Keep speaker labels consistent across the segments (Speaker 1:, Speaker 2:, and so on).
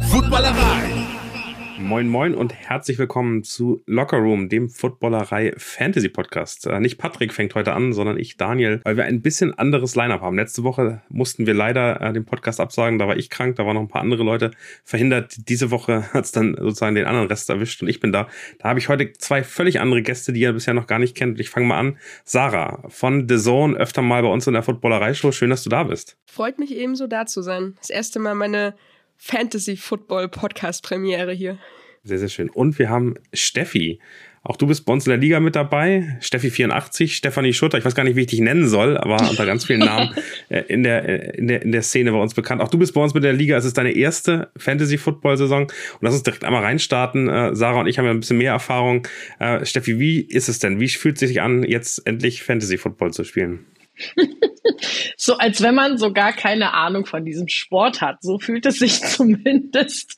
Speaker 1: Footballerei.
Speaker 2: Moin Moin und herzlich willkommen zu Locker Room, dem Footballerei Fantasy Podcast. Äh, nicht Patrick fängt heute an, sondern ich, Daniel, weil wir ein bisschen anderes Lineup haben. Letzte Woche mussten wir leider äh, den Podcast absagen, da war ich krank, da waren noch ein paar andere Leute verhindert. Diese Woche hat es dann sozusagen den anderen Rest erwischt und ich bin da. Da habe ich heute zwei völlig andere Gäste, die ihr bisher noch gar nicht kennt. Ich fange mal an. Sarah von The Zone, öfter mal bei uns in der Footballerei Show. Schön, dass du da bist.
Speaker 3: Freut mich ebenso da zu sein. Das erste Mal meine Fantasy Football Podcast Premiere hier.
Speaker 2: Sehr, sehr schön. Und wir haben Steffi. Auch du bist bei uns in der Liga mit dabei. Steffi84, Stefanie Schutter. Ich weiß gar nicht, wie ich dich nennen soll, aber unter ganz vielen Namen äh, in der, äh, in der, in der Szene bei uns bekannt. Auch du bist bei uns mit der Liga. Es ist deine erste Fantasy-Football-Saison. Und lass uns direkt einmal reinstarten. Äh, Sarah und ich haben ja ein bisschen mehr Erfahrung. Steffi, wie ist es denn? Wie fühlt es sich an, jetzt endlich Fantasy-Football zu spielen?
Speaker 4: so als wenn man so gar keine Ahnung von diesem Sport hat. So fühlt es sich zumindest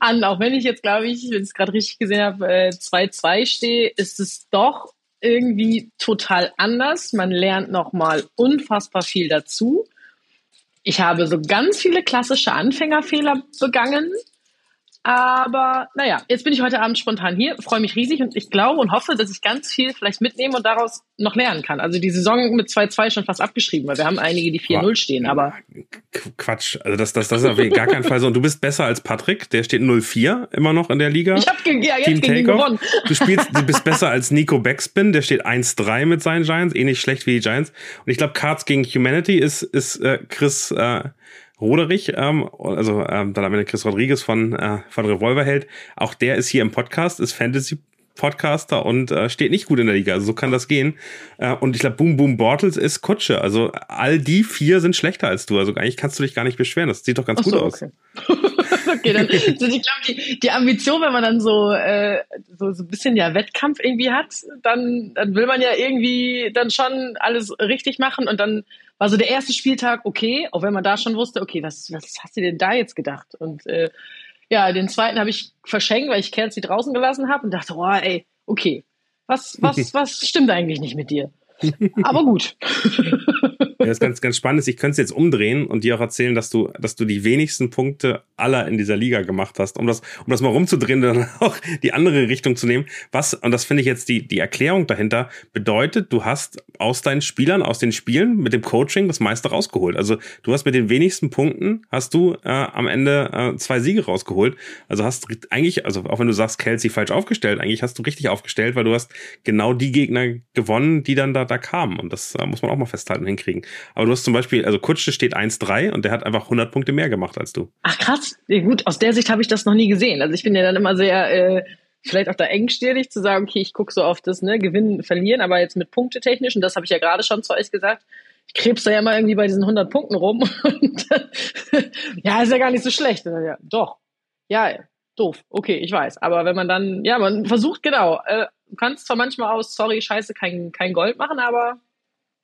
Speaker 4: an. Auch wenn ich jetzt, glaube ich, wenn ich es gerade richtig gesehen habe, 2-2 stehe, ist es doch irgendwie total anders. Man lernt nochmal unfassbar viel dazu. Ich habe so ganz viele klassische Anfängerfehler begangen, aber naja, jetzt bin ich heute Abend spontan hier, freue mich riesig und ich glaube und hoffe, dass ich ganz viel vielleicht mitnehme und daraus noch lernen kann. Also die Saison mit 2-2 schon fast abgeschrieben, weil wir haben einige, die 4-0 stehen, aber.
Speaker 2: Quatsch, also das, das, das ist auf gar keinen Fall so. Und du bist besser als Patrick, der steht 0-4 immer noch in der Liga.
Speaker 4: Ich habe ja, jetzt Team gegen gewonnen.
Speaker 2: Du spielst, du bist besser als Nico Backspin, der steht 1-3 mit seinen Giants, ähnlich schlecht wie die Giants. Und ich glaube, Cards gegen Humanity ist, ist äh, Chris äh, Roderich, ähm, also ähm, dann am Ende Chris Rodriguez von, äh, von Revolverheld, auch der ist hier im Podcast, ist Fantasy Podcaster und äh, steht nicht gut in der Liga. Also so kann das gehen. Äh, und ich glaube, Boom Boom Bortles ist Kutsche. Also all die vier sind schlechter als du. Also eigentlich kannst du dich gar nicht beschweren. Das sieht doch ganz so, gut aus.
Speaker 4: Okay, okay dann, also ich glaube, die, die Ambition, wenn man dann so, äh, so, so ein bisschen ja Wettkampf irgendwie hat, dann, dann will man ja irgendwie dann schon alles richtig machen und dann war so der erste Spieltag okay, auch wenn man da schon wusste, okay, was, was hast du denn da jetzt gedacht? Und äh, ja, den zweiten habe ich verschenkt, weil ich Kelsey draußen gelassen habe und dachte, oh, ey, okay, was, was, was stimmt eigentlich nicht mit dir? Aber gut.
Speaker 2: Ja, das ist ganz, ganz spannend. Ich könnte es jetzt umdrehen und dir auch erzählen, dass du, dass du die wenigsten Punkte aller in dieser Liga gemacht hast, um das, um das mal rumzudrehen, dann auch die andere Richtung zu nehmen. Was, und das finde ich jetzt die, die Erklärung dahinter, bedeutet, du hast aus deinen Spielern, aus den Spielen mit dem Coaching das meiste rausgeholt. Also du hast mit den wenigsten Punkten, hast du äh, am Ende äh, zwei Siege rausgeholt. Also hast eigentlich, also auch wenn du sagst, Kelsey falsch aufgestellt, eigentlich hast du richtig aufgestellt, weil du hast genau die Gegner gewonnen, die dann da, da kamen. Und das äh, muss man auch mal festhalten, hinkriegen. Aber du hast zum Beispiel, also Kutsche steht 1-3 und der hat einfach 100 Punkte mehr gemacht als du.
Speaker 4: Ach krass, gut, aus der Sicht habe ich das noch nie gesehen. Also ich bin ja dann immer sehr, äh, vielleicht auch da engstirnig zu sagen, okay, ich gucke so auf das, ne, Gewinnen, Verlieren, aber jetzt mit Punkte technisch, und das habe ich ja gerade schon zu euch gesagt, ich krebs da ja mal irgendwie bei diesen 100 Punkten rum. Und, ja, ist ja gar nicht so schlecht. Ja, doch. Ja, doof. Okay, ich weiß. Aber wenn man dann, ja, man versucht, genau, äh, du kannst zwar manchmal aus, sorry, scheiße, kein, kein Gold machen, aber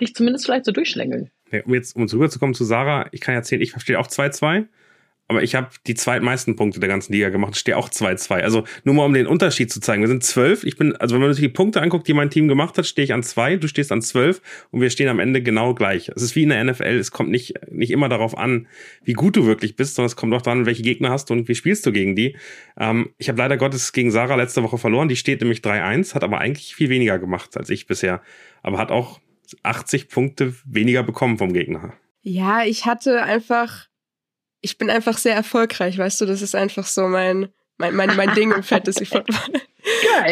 Speaker 4: dich zumindest vielleicht so durchschlängeln.
Speaker 2: Ja, um jetzt um rüberzukommen zu Sarah, ich kann erzählen, ich verstehe auch 2-2. Aber ich habe die zweitmeisten Punkte der ganzen Liga gemacht. Stehe auch 2-2. Also nur mal um den Unterschied zu zeigen. Wir sind zwölf. Ich bin, also wenn man sich die Punkte anguckt, die mein Team gemacht hat, stehe ich an zwei, du stehst an zwölf und wir stehen am Ende genau gleich. Es ist wie in der NFL. Es kommt nicht, nicht immer darauf an, wie gut du wirklich bist, sondern es kommt auch daran, welche Gegner hast du und wie spielst du gegen die. Ähm, ich habe leider Gottes gegen Sarah letzte Woche verloren. Die steht nämlich 3-1, hat aber eigentlich viel weniger gemacht als ich bisher. Aber hat auch 80 Punkte weniger bekommen vom Gegner.
Speaker 3: Ja, ich hatte einfach ich bin einfach sehr erfolgreich, weißt du, das ist einfach so mein, mein, mein, mein Ding im Fantasy Football.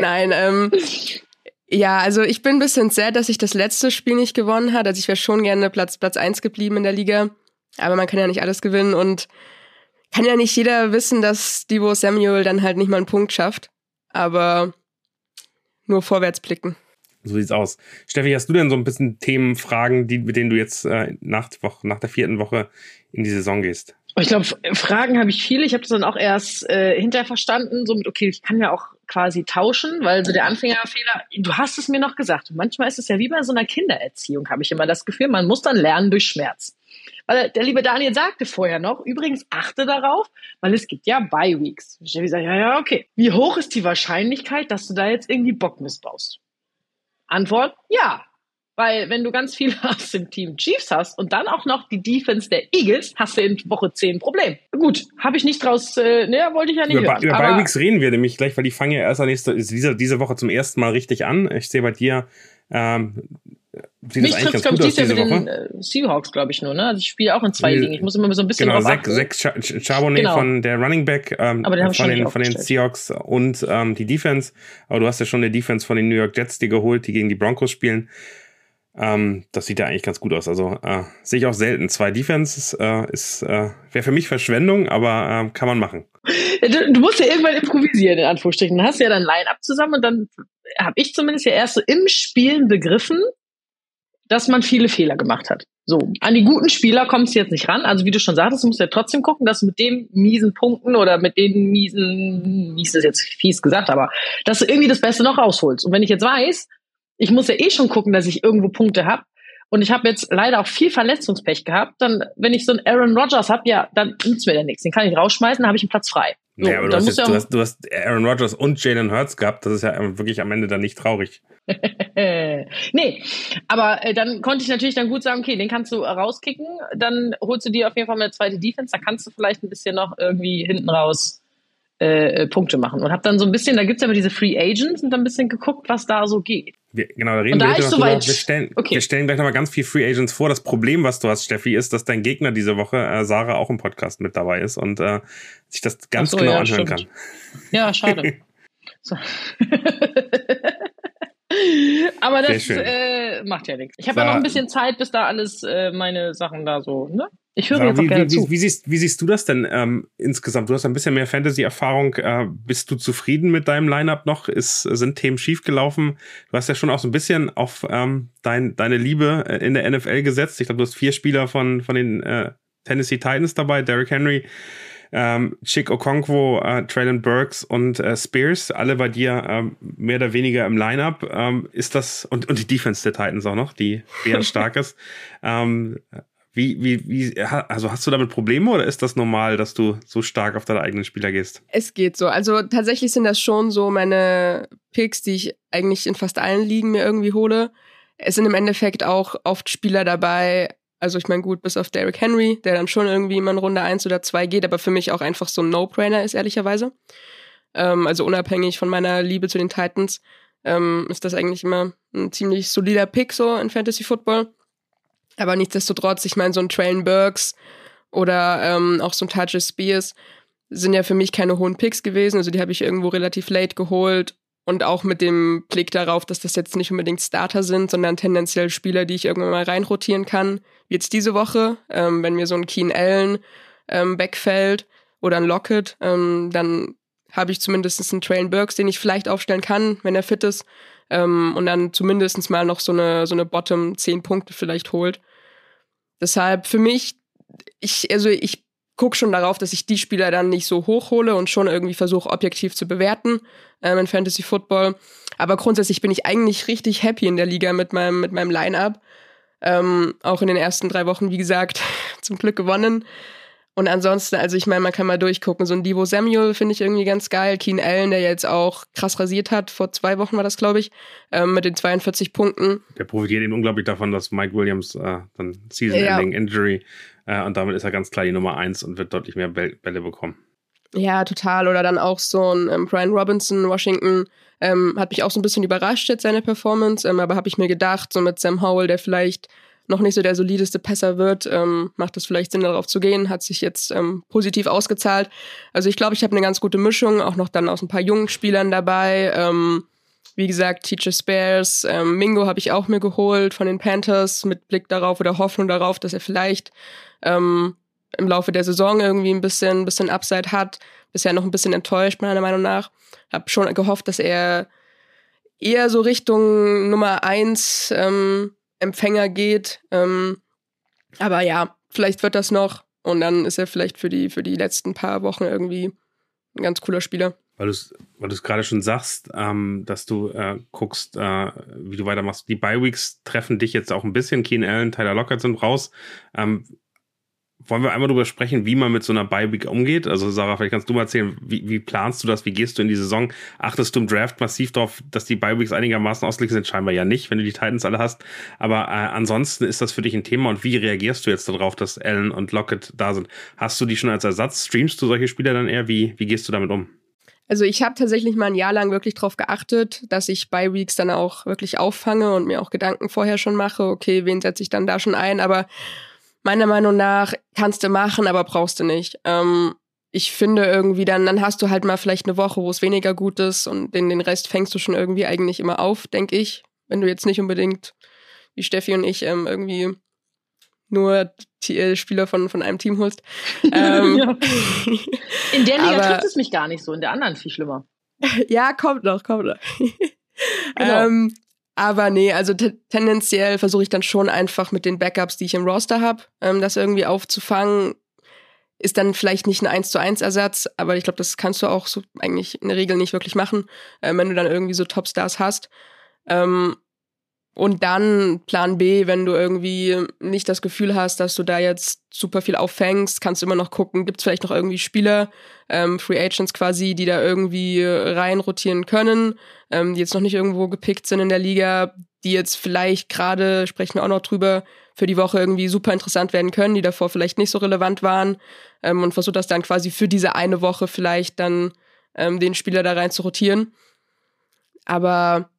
Speaker 3: Nein, ähm, ja, also ich bin ein bisschen sad, dass ich das letzte Spiel nicht gewonnen habe. Also ich wäre schon gerne Platz, Platz eins geblieben in der Liga. Aber man kann ja nicht alles gewinnen und kann ja nicht jeder wissen, dass Divo Samuel dann halt nicht mal einen Punkt schafft. Aber nur vorwärts blicken.
Speaker 2: So sieht's aus. Steffi, hast du denn so ein bisschen Themen, Fragen, die, mit denen du jetzt äh, nach, nach der vierten Woche in die Saison gehst?
Speaker 4: Ich glaube, Fragen habe ich viele. Ich habe das dann auch erst äh, hinterher verstanden, so mit, okay, ich kann ja auch quasi tauschen, weil so der Anfängerfehler, du hast es mir noch gesagt, manchmal ist es ja wie bei so einer Kindererziehung, habe ich immer das Gefühl, man muss dann lernen durch Schmerz. Weil der liebe Daniel sagte vorher noch, übrigens achte darauf, weil es gibt ja. Ich habe gesagt, ja, ja, okay. Wie hoch ist die Wahrscheinlichkeit, dass du da jetzt irgendwie Bock missbaust? Antwort, ja. Weil wenn du ganz viele aus dem Team Chiefs hast und dann auch noch die Defense der Eagles, hast du in Woche 10 ein Problem. Gut, habe ich nicht draus, äh, ne, wollte ich ja nicht
Speaker 2: über,
Speaker 4: hören.
Speaker 2: Über Bye Weeks reden wir nämlich gleich, weil die fangen ja erst nächste, diese, diese Woche zum ersten Mal richtig an. Ich sehe bei dir, ähm,
Speaker 4: sieht Mich trifft, glaube ich, dies Jahr mit den äh, Seahawks, glaube ich, nur. Ne? Also ich spiele auch in zwei Ligen. Ich muss immer so ein bisschen
Speaker 2: Genau, Zach, Zach Charbonnet genau. von der Running Back ähm,
Speaker 4: Aber den
Speaker 2: von, den, von den Seahawks und ähm, die Defense. Aber du hast ja schon eine Defense von den New York Jets die geholt, die gegen die Broncos spielen. Ähm, das sieht ja eigentlich ganz gut aus. Also äh, sehe ich auch selten. Zwei Defenses äh, ist äh, wäre für mich Verschwendung, aber äh, kann man machen.
Speaker 4: Du, du, musst ja irgendwann improvisieren, in Anführungsstrichen. Dann hast du ja dann Line-Up zusammen und dann habe ich zumindest ja erst so im Spielen begriffen, dass man viele Fehler gemacht hat. So, an die guten Spieler kommst du jetzt nicht ran. Also wie du schon sagtest, du musst ja trotzdem gucken, dass du mit den miesen Punkten oder mit den miesen, wie ist das jetzt fies gesagt, aber dass du irgendwie das Beste noch rausholst. Und wenn ich jetzt weiß, ich muss ja eh schon gucken, dass ich irgendwo Punkte habe. Und ich habe jetzt leider auch viel Verletzungspech gehabt. Dann, wenn ich so einen Aaron Rodgers habe, ja, dann nützt mir der nichts. Den kann ich rausschmeißen, dann habe ich einen Platz frei.
Speaker 2: So, ja, aber du hast, jetzt, du, hast, du hast Aaron Rodgers und Jalen Hurts gehabt. Das ist ja wirklich am Ende dann nicht traurig.
Speaker 4: nee, aber äh, dann konnte ich natürlich dann gut sagen, okay, den kannst du rauskicken. Dann holst du dir auf jeden Fall mal eine zweite Defense. Da kannst du vielleicht ein bisschen noch irgendwie hinten raus äh, äh, Punkte machen. Und habe dann so ein bisschen, da gibt's ja immer diese Free Agents und dann ein bisschen geguckt, was da so geht.
Speaker 2: Wir, genau, da reden wir, so wir, stellen, okay. wir stellen gleich nochmal ganz viel Free Agents vor. Das Problem, was du hast, Steffi, ist, dass dein Gegner diese Woche, äh, Sarah, auch im Podcast mit dabei ist und äh, sich das ganz so, genau ja, anhören stimmt. kann.
Speaker 4: Ja, schade. Aber das äh, macht ja nichts. Ich habe ja noch ein bisschen Zeit, bis da alles äh, meine Sachen da so, ne? Ich höre jetzt auch
Speaker 2: wie,
Speaker 4: gerne
Speaker 2: wie,
Speaker 4: zu.
Speaker 2: Wie siehst, wie siehst du das denn ähm, insgesamt? Du hast ein bisschen mehr Fantasy-Erfahrung. Äh, bist du zufrieden mit deinem Lineup noch? Ist, sind Themen schiefgelaufen? Du hast ja schon auch so ein bisschen auf ähm, dein, deine Liebe äh, in der NFL gesetzt. Ich glaube, du hast vier Spieler von, von den äh, Tennessee Titans dabei. Derrick Henry, ähm, Chick Okonkwo, äh, Traylon Burks und äh, Spears, alle bei dir ähm, mehr oder weniger im Lineup. Ähm, ist das, und, und die Defense der Titans auch noch, die eher stark ist. Ähm, wie, wie, wie, also hast du damit Probleme oder ist das normal, dass du so stark auf deine eigenen Spieler gehst?
Speaker 3: Es geht so. Also tatsächlich sind das schon so meine Picks, die ich eigentlich in fast allen Ligen mir irgendwie hole. Es sind im Endeffekt auch oft Spieler dabei. Also ich meine, gut, bis auf Derrick Henry, der dann schon irgendwie immer in Runde 1 oder 2 geht, aber für mich auch einfach so ein No-Brainer ist, ehrlicherweise. Ähm, also unabhängig von meiner Liebe zu den Titans, ähm, ist das eigentlich immer ein ziemlich solider Pick so in Fantasy Football. Aber nichtsdestotrotz, ich meine, so ein Traylon Burks oder ähm, auch so ein Touch Spears sind ja für mich keine hohen Picks gewesen. Also die habe ich irgendwo relativ late geholt. Und auch mit dem Blick darauf, dass das jetzt nicht unbedingt Starter sind, sondern tendenziell Spieler, die ich irgendwann mal reinrotieren kann. Wie jetzt diese Woche, ähm, wenn mir so ein Keen Allen ähm, wegfällt oder ein Lockett, ähm, dann habe ich zumindest einen Traylon Burks, den ich vielleicht aufstellen kann, wenn er fit ist ähm, und dann zumindest mal noch so eine, so eine Bottom 10 Punkte vielleicht holt. Deshalb für mich, ich, also ich gucke schon darauf, dass ich die Spieler dann nicht so hochhole und schon irgendwie versuche, objektiv zu bewerten ähm, in Fantasy Football. Aber grundsätzlich bin ich eigentlich richtig happy in der Liga mit meinem, mit meinem Line-Up. Ähm, auch in den ersten drei Wochen, wie gesagt, zum Glück gewonnen. Und ansonsten, also ich meine, man kann mal durchgucken. So ein Divo Samuel finde ich irgendwie ganz geil. Keen Allen, der jetzt auch krass rasiert hat, vor zwei Wochen war das, glaube ich, ähm, mit den 42 Punkten.
Speaker 2: Der profitiert eben unglaublich davon, dass Mike Williams äh, dann Season-Ending ja. Injury äh, und damit ist er ganz klar die Nummer eins und wird deutlich mehr Bälle bekommen.
Speaker 3: Ja, total. Oder dann auch so ein ähm, Brian Robinson, Washington, ähm, hat mich auch so ein bisschen überrascht jetzt seine Performance, ähm, aber habe ich mir gedacht, so mit Sam Howell, der vielleicht noch nicht so der solideste Pässer wird, ähm, macht es vielleicht Sinn, darauf zu gehen. Hat sich jetzt ähm, positiv ausgezahlt. Also ich glaube, ich habe eine ganz gute Mischung, auch noch dann aus ein paar jungen Spielern dabei. Ähm, wie gesagt, Teacher Spares, ähm, Mingo habe ich auch mir geholt von den Panthers mit Blick darauf oder Hoffnung darauf, dass er vielleicht ähm, im Laufe der Saison irgendwie ein bisschen, ein bisschen Upside hat. Bisher noch ein bisschen enttäuscht, meiner Meinung nach. Hab schon gehofft, dass er eher so Richtung Nummer eins ähm, Empfänger geht. Ähm, aber ja, vielleicht wird das noch und dann ist er vielleicht für die, für die letzten paar Wochen irgendwie ein ganz cooler Spieler.
Speaker 2: Weil du es weil gerade schon sagst, ähm, dass du äh, guckst, äh, wie du weitermachst. Die Bye-Weeks treffen dich jetzt auch ein bisschen. Keen Allen, Tyler Lockett sind raus. Ähm, wollen wir einmal darüber sprechen, wie man mit so einer Bye-Week umgeht? Also Sarah, vielleicht kannst du mal erzählen, wie, wie planst du das? Wie gehst du in die Saison? Achtest du im Draft massiv darauf, dass die Bye-Weeks einigermaßen ausgelegt sind? Scheinbar ja nicht, wenn du die Titans alle hast. Aber äh, ansonsten ist das für dich ein Thema und wie reagierst du jetzt darauf, dass Allen und Lockett da sind? Hast du die schon als Ersatz? Streamst du solche Spieler dann eher? Wie, wie gehst du damit um?
Speaker 3: Also ich habe tatsächlich mal ein Jahr lang wirklich darauf geachtet, dass ich bei Weeks dann auch wirklich auffange und mir auch Gedanken vorher schon mache, okay, wen setze ich dann da schon ein, aber meiner Meinung nach kannst du machen, aber brauchst du nicht. Ähm, ich finde irgendwie dann, dann hast du halt mal vielleicht eine Woche, wo es weniger gut ist und den, den Rest fängst du schon irgendwie eigentlich immer auf, denke ich. Wenn du jetzt nicht unbedingt wie Steffi und ich ähm, irgendwie nur äh, Spieler von, von einem Team holst. ähm,
Speaker 4: ja. In der Liga aber, trifft es mich gar nicht so, in der anderen viel schlimmer.
Speaker 3: ja, kommt noch, kommt noch. genau. ähm, aber nee, also tendenziell versuche ich dann schon einfach mit den Backups, die ich im Roster habe, ähm, das irgendwie aufzufangen. Ist dann vielleicht nicht ein 1 zu 1 Ersatz, aber ich glaube, das kannst du auch so eigentlich in der Regel nicht wirklich machen, äh, wenn du dann irgendwie so Topstars hast. Ähm, und dann Plan B, wenn du irgendwie nicht das Gefühl hast, dass du da jetzt super viel auffängst, kannst du immer noch gucken, gibt es vielleicht noch irgendwie Spieler, ähm, Free Agents quasi, die da irgendwie rein rotieren können, ähm, die jetzt noch nicht irgendwo gepickt sind in der Liga, die jetzt vielleicht gerade, sprechen wir auch noch drüber, für die Woche irgendwie super interessant werden können, die davor vielleicht nicht so relevant waren ähm, und versucht das dann quasi für diese eine Woche vielleicht dann ähm, den Spieler da rein zu rotieren. Aber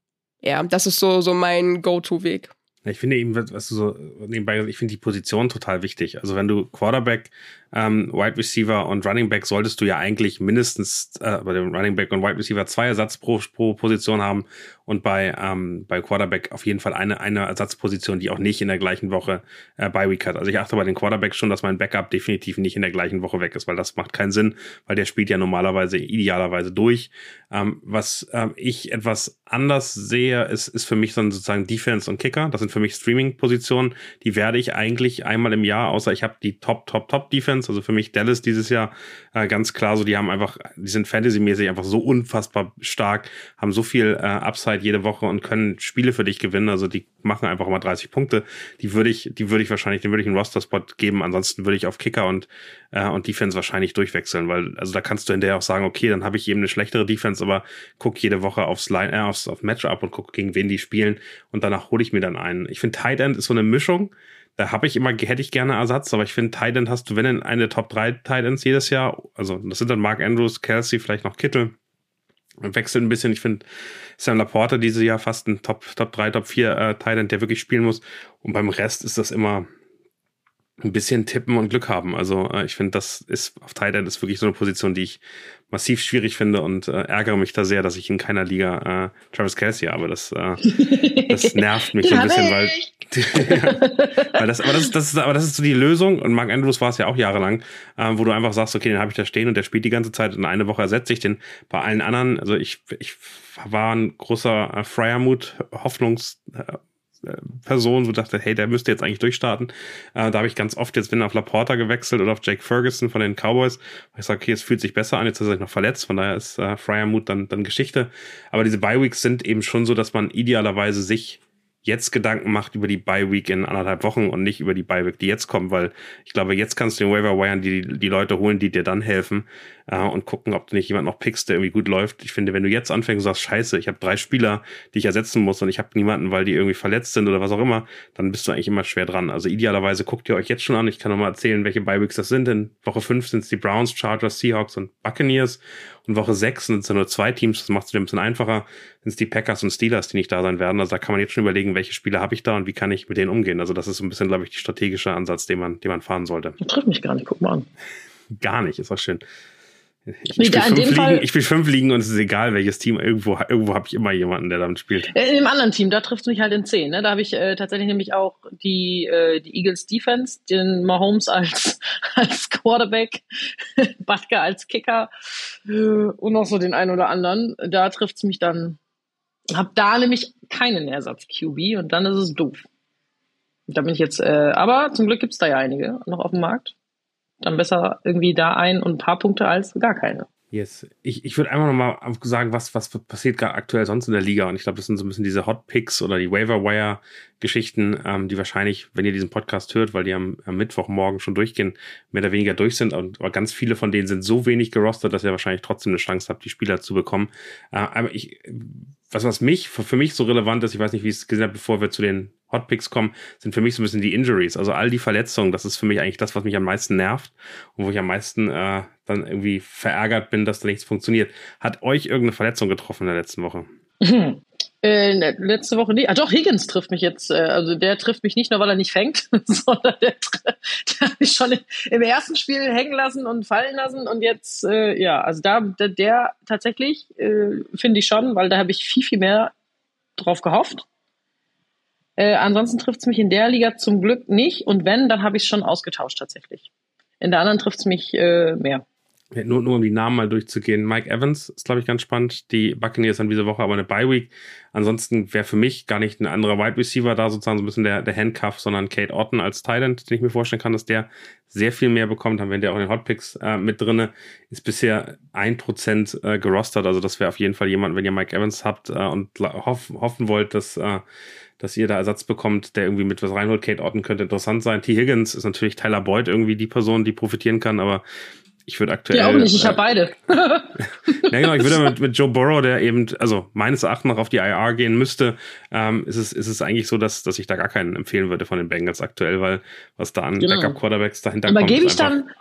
Speaker 3: ja, das ist so, so mein Go-To-Weg.
Speaker 2: Ich finde eben, was du so nebenbei, ich finde die Position total wichtig. Also wenn du Quarterback ähm, Wide Receiver und Running Back solltest du ja eigentlich mindestens äh, bei dem Running Back und Wide Receiver zwei Ersatz pro, pro Position haben und bei, ähm, bei Quarterback auf jeden Fall eine, eine Ersatzposition, die auch nicht in der gleichen Woche äh, bei Week hat. Also ich achte bei den Quarterbacks schon, dass mein Backup definitiv nicht in der gleichen Woche weg ist, weil das macht keinen Sinn, weil der spielt ja normalerweise idealerweise durch. Ähm, was ähm, ich etwas anders sehe, ist, ist für mich dann sozusagen Defense und Kicker. Das sind für mich Streaming-Positionen. Die werde ich eigentlich einmal im Jahr, außer ich habe die Top, Top, Top Defense Defense. Also für mich Dallas dieses Jahr äh, ganz klar so, die haben einfach, die sind fantasymäßig einfach so unfassbar stark, haben so viel äh, Upside jede Woche und können Spiele für dich gewinnen. Also die machen einfach immer 30 Punkte. Die würde ich, die würde ich wahrscheinlich, den würde ich einen Roster-Spot geben. Ansonsten würde ich auf Kicker und, äh, und Defense wahrscheinlich durchwechseln, weil, also da kannst du hinterher auch sagen, okay, dann habe ich eben eine schlechtere Defense, aber guck jede Woche aufs Line, äh, aufs, auf Matchup und guck, gegen wen die spielen und danach hole ich mir dann einen. Ich finde Tight End ist so eine Mischung da habe ich immer, hätte ich gerne Ersatz, aber ich finde, Titan hast du, wenn in eine Top 3 Titans jedes Jahr, also das sind dann Mark Andrews, Kelsey, vielleicht noch Kittel, wechselt ein bisschen. Ich finde Sam Laporte dieses Jahr fast ein Top, Top 3, Top 4 äh, Titan, der wirklich spielen muss. Und beim Rest ist das immer ein bisschen tippen und Glück haben. Also äh, ich finde, das ist auf Titan ist wirklich so eine Position, die ich massiv schwierig finde und äh, ärgere mich da sehr, dass ich in keiner Liga äh, Travis Kelsey habe. Das, äh, das nervt mich so ein bisschen, weil weil das, aber, das, das ist, aber das ist so die Lösung. Und Mark Andrews war es ja auch jahrelang, äh, wo du einfach sagst, okay, den habe ich da stehen und der spielt die ganze Zeit und eine Woche ersetze ich den. Bei allen anderen, also ich, ich war ein großer äh, Fryermut Hoffnungs äh, Person, wo dachte, hey, der müsste jetzt eigentlich durchstarten. Äh, da habe ich ganz oft jetzt bin auf Laporta gewechselt oder auf Jake Ferguson von den Cowboys. Ich sage, okay, es fühlt sich besser an, jetzt ist er noch verletzt, von daher ist äh, Fryermut dann, dann Geschichte. Aber diese Bye-Weeks sind eben schon so, dass man idealerweise sich jetzt Gedanken macht über die Bye Week in anderthalb Wochen und nicht über die Bye Week, die jetzt kommt, weil ich glaube, jetzt kannst du den Waiver Wire die, die Leute holen, die dir dann helfen äh, und gucken, ob du nicht jemand noch pickst, der irgendwie gut läuft. Ich finde, wenn du jetzt anfängst und sagst, scheiße, ich habe drei Spieler, die ich ersetzen muss und ich habe niemanden, weil die irgendwie verletzt sind oder was auch immer, dann bist du eigentlich immer schwer dran. Also idealerweise guckt ihr euch jetzt schon an. Ich kann noch mal erzählen, welche Bye Weeks das sind. In Woche fünf sind es die Browns, Chargers, Seahawks und Buccaneers. Und Woche sechs sind es nur zwei Teams, das macht es dir ein bisschen einfacher, sind es die Packers und Steelers, die nicht da sein werden. Also da kann man jetzt schon überlegen, welche Spieler habe ich da und wie kann ich mit denen umgehen. Also das ist so ein bisschen, glaube ich, die strategische Ansatz, den man, den man fahren sollte.
Speaker 4: Das trifft mich gar nicht, guck mal an.
Speaker 2: Gar nicht, ist auch schön. Ich, nee, spiele fünf Ligen, ich spiele fünf Ligen und es ist egal, welches Team. Irgendwo, irgendwo habe ich immer jemanden, der damit spielt.
Speaker 4: Äh, in dem anderen Team, da trifft es mich halt in zehn. Ne? Da habe ich äh, tatsächlich nämlich auch die, äh, die Eagles Defense, den Mahomes als, als Quarterback, Butker als Kicker äh, und noch so den einen oder anderen. Da trifft es mich dann. Hab da nämlich keinen Ersatz QB und dann ist es doof. Da bin ich jetzt, äh, aber zum Glück gibt's da ja einige noch auf dem Markt dann besser irgendwie da ein und ein paar Punkte als gar keine.
Speaker 2: Yes. Ich, ich würde einfach nochmal sagen, was, was passiert gerade aktuell sonst in der Liga. Und ich glaube, das sind so ein bisschen diese Hot Picks oder die Waiver Wire Geschichten, ähm, die wahrscheinlich, wenn ihr diesen Podcast hört, weil die am, am Mittwochmorgen schon durchgehen, mehr oder weniger durch sind. Und, aber ganz viele von denen sind so wenig gerostet, dass ihr wahrscheinlich trotzdem eine Chance habt, die Spieler zu bekommen. Äh, aber ich, was, was mich, für, mich so relevant ist, ich weiß nicht, wie ich es gesehen habe, bevor wir zu den Hotpicks kommen, sind für mich so ein bisschen die Injuries. Also all die Verletzungen, das ist für mich eigentlich das, was mich am meisten nervt und wo ich am meisten äh, dann irgendwie verärgert bin, dass da nichts funktioniert. Hat euch irgendeine Verletzung getroffen in der letzten Woche?
Speaker 4: Äh, ne, letzte Woche nicht. Ah, doch, Higgins trifft mich jetzt. Äh, also der trifft mich nicht nur, weil er nicht fängt, sondern der, der hat mich schon im ersten Spiel hängen lassen und fallen lassen. Und jetzt, äh, ja, also da, der, der tatsächlich, äh, finde ich schon, weil da habe ich viel, viel mehr drauf gehofft. Äh, ansonsten trifft es mich in der Liga zum Glück nicht. Und wenn, dann habe ich es schon ausgetauscht tatsächlich. In der anderen trifft es mich mehr.
Speaker 2: Nur, nur um die Namen mal durchzugehen. Mike Evans ist, glaube ich, ganz spannend. Die Buccaneers haben diese Woche aber eine Bye-Week. Ansonsten wäre für mich gar nicht ein anderer Wide Receiver da, sozusagen so ein bisschen der, der Handcuff, sondern Kate Otten als Thailand, den ich mir vorstellen kann, dass der sehr viel mehr bekommt. Haben wir der auch in den Hotpicks äh, mit drinne. Ist bisher ein Prozent äh, gerostert. Also das wäre auf jeden Fall jemand, wenn ihr Mike Evans habt äh, und hoff, hoffen wollt, dass äh, dass ihr da Ersatz bekommt, der irgendwie mit was reinholt. Kate Otten könnte interessant sein. T. Higgins ist natürlich Tyler Boyd irgendwie die Person, die profitieren kann, aber ich würde aktuell.
Speaker 4: Ja, auch nicht, ich äh, habe beide.
Speaker 2: ja, genau, ich würde mit, mit Joe Burrow, der eben, also meines Erachtens noch auf die IR gehen müsste, ähm, ist, es, ist es eigentlich so, dass, dass ich da gar keinen empfehlen würde von den Bengals aktuell, weil was da an genau. Backup-Quarterbacks dahinter
Speaker 4: Aber kommt. Aber gebe ich dann,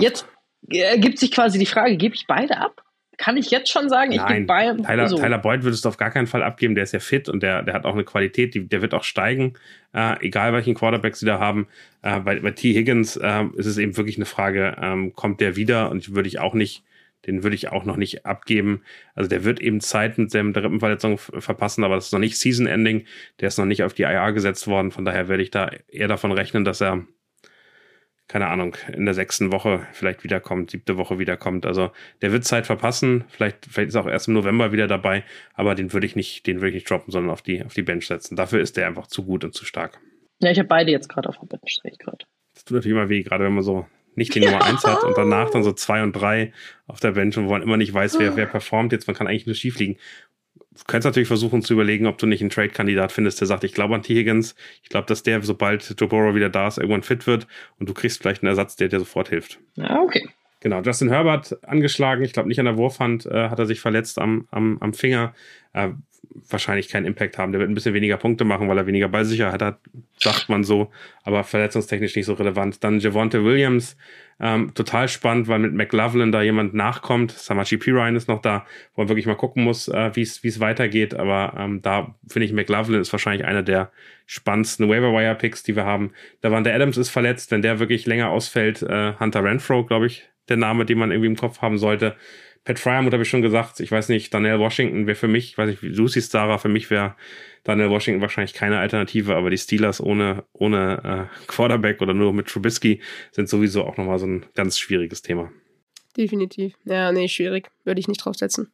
Speaker 4: jetzt ergibt sich quasi die Frage, gebe ich beide ab? Kann ich jetzt schon sagen, ich gebe bei.
Speaker 2: Tyler, so. Tyler Boyd würdest du auf gar keinen Fall abgeben. Der ist ja fit und der, der hat auch eine Qualität, die, der wird auch steigen, äh, egal welchen Quarterback sie da haben. Äh, bei, bei T. Higgins äh, ist es eben wirklich eine Frage, ähm, kommt der wieder? Und würde ich auch nicht, den würde ich auch noch nicht abgeben. Also der wird eben Zeit mit der Rippenverletzung verpassen, aber das ist noch nicht Season Ending. Der ist noch nicht auf die IR gesetzt worden. Von daher werde ich da eher davon rechnen, dass er keine Ahnung, in der sechsten Woche vielleicht wiederkommt, siebte Woche wiederkommt. Also der wird Zeit verpassen. Vielleicht, vielleicht ist er auch erst im November wieder dabei, aber den würde ich nicht, den würde ich nicht droppen, sondern auf die, auf die Bench setzen. Dafür ist der einfach zu gut und zu stark.
Speaker 4: Ja, ich habe beide jetzt gerade auf der Bench, sehe ich gerade.
Speaker 2: Das tut natürlich immer weh, gerade wenn man so nicht die Nummer eins hat und danach dann so zwei und drei auf der Bench und wo man immer nicht weiß, wer, wer performt jetzt. Man kann eigentlich nur schief liegen. Du kannst natürlich versuchen zu überlegen, ob du nicht einen Trade-Kandidat findest, der sagt, ich glaube an T. Higgins, ich glaube, dass der, sobald Joe Burrow wieder da ist, irgendwann fit wird und du kriegst vielleicht einen Ersatz, der dir sofort hilft.
Speaker 4: Ja, okay.
Speaker 2: Genau, Justin Herbert angeschlagen, ich glaube nicht an der Wurfhand, äh, hat er sich verletzt am, am, am Finger. Äh, wahrscheinlich keinen Impact haben. Der wird ein bisschen weniger Punkte machen, weil er weniger Ballsicherheit hat, sagt man so, aber verletzungstechnisch nicht so relevant. Dann Javonte Williams, ähm, total spannend, weil mit McLaughlin da jemand nachkommt. Samachi Pirine ist noch da, wo man wirklich mal gucken muss, äh, wie es weitergeht. Aber ähm, da finde ich, McLaughlin ist wahrscheinlich einer der spannendsten Waiver-Wire-Picks, die wir haben. Da waren der Adams ist verletzt, wenn der wirklich länger ausfällt. Äh, Hunter Renfro, glaube ich, der Name, den man irgendwie im Kopf haben sollte. Pat Fryermuth habe ich schon gesagt, ich weiß nicht, Daniel Washington wäre für mich, ich weiß nicht, siehst, Sarah, für mich wäre Daniel Washington wahrscheinlich keine Alternative, aber die Steelers ohne, ohne äh, Quarterback oder nur mit Trubisky sind sowieso auch nochmal so ein ganz schwieriges Thema.
Speaker 3: Definitiv. Ja, nee, schwierig. Würde ich nicht draufsetzen.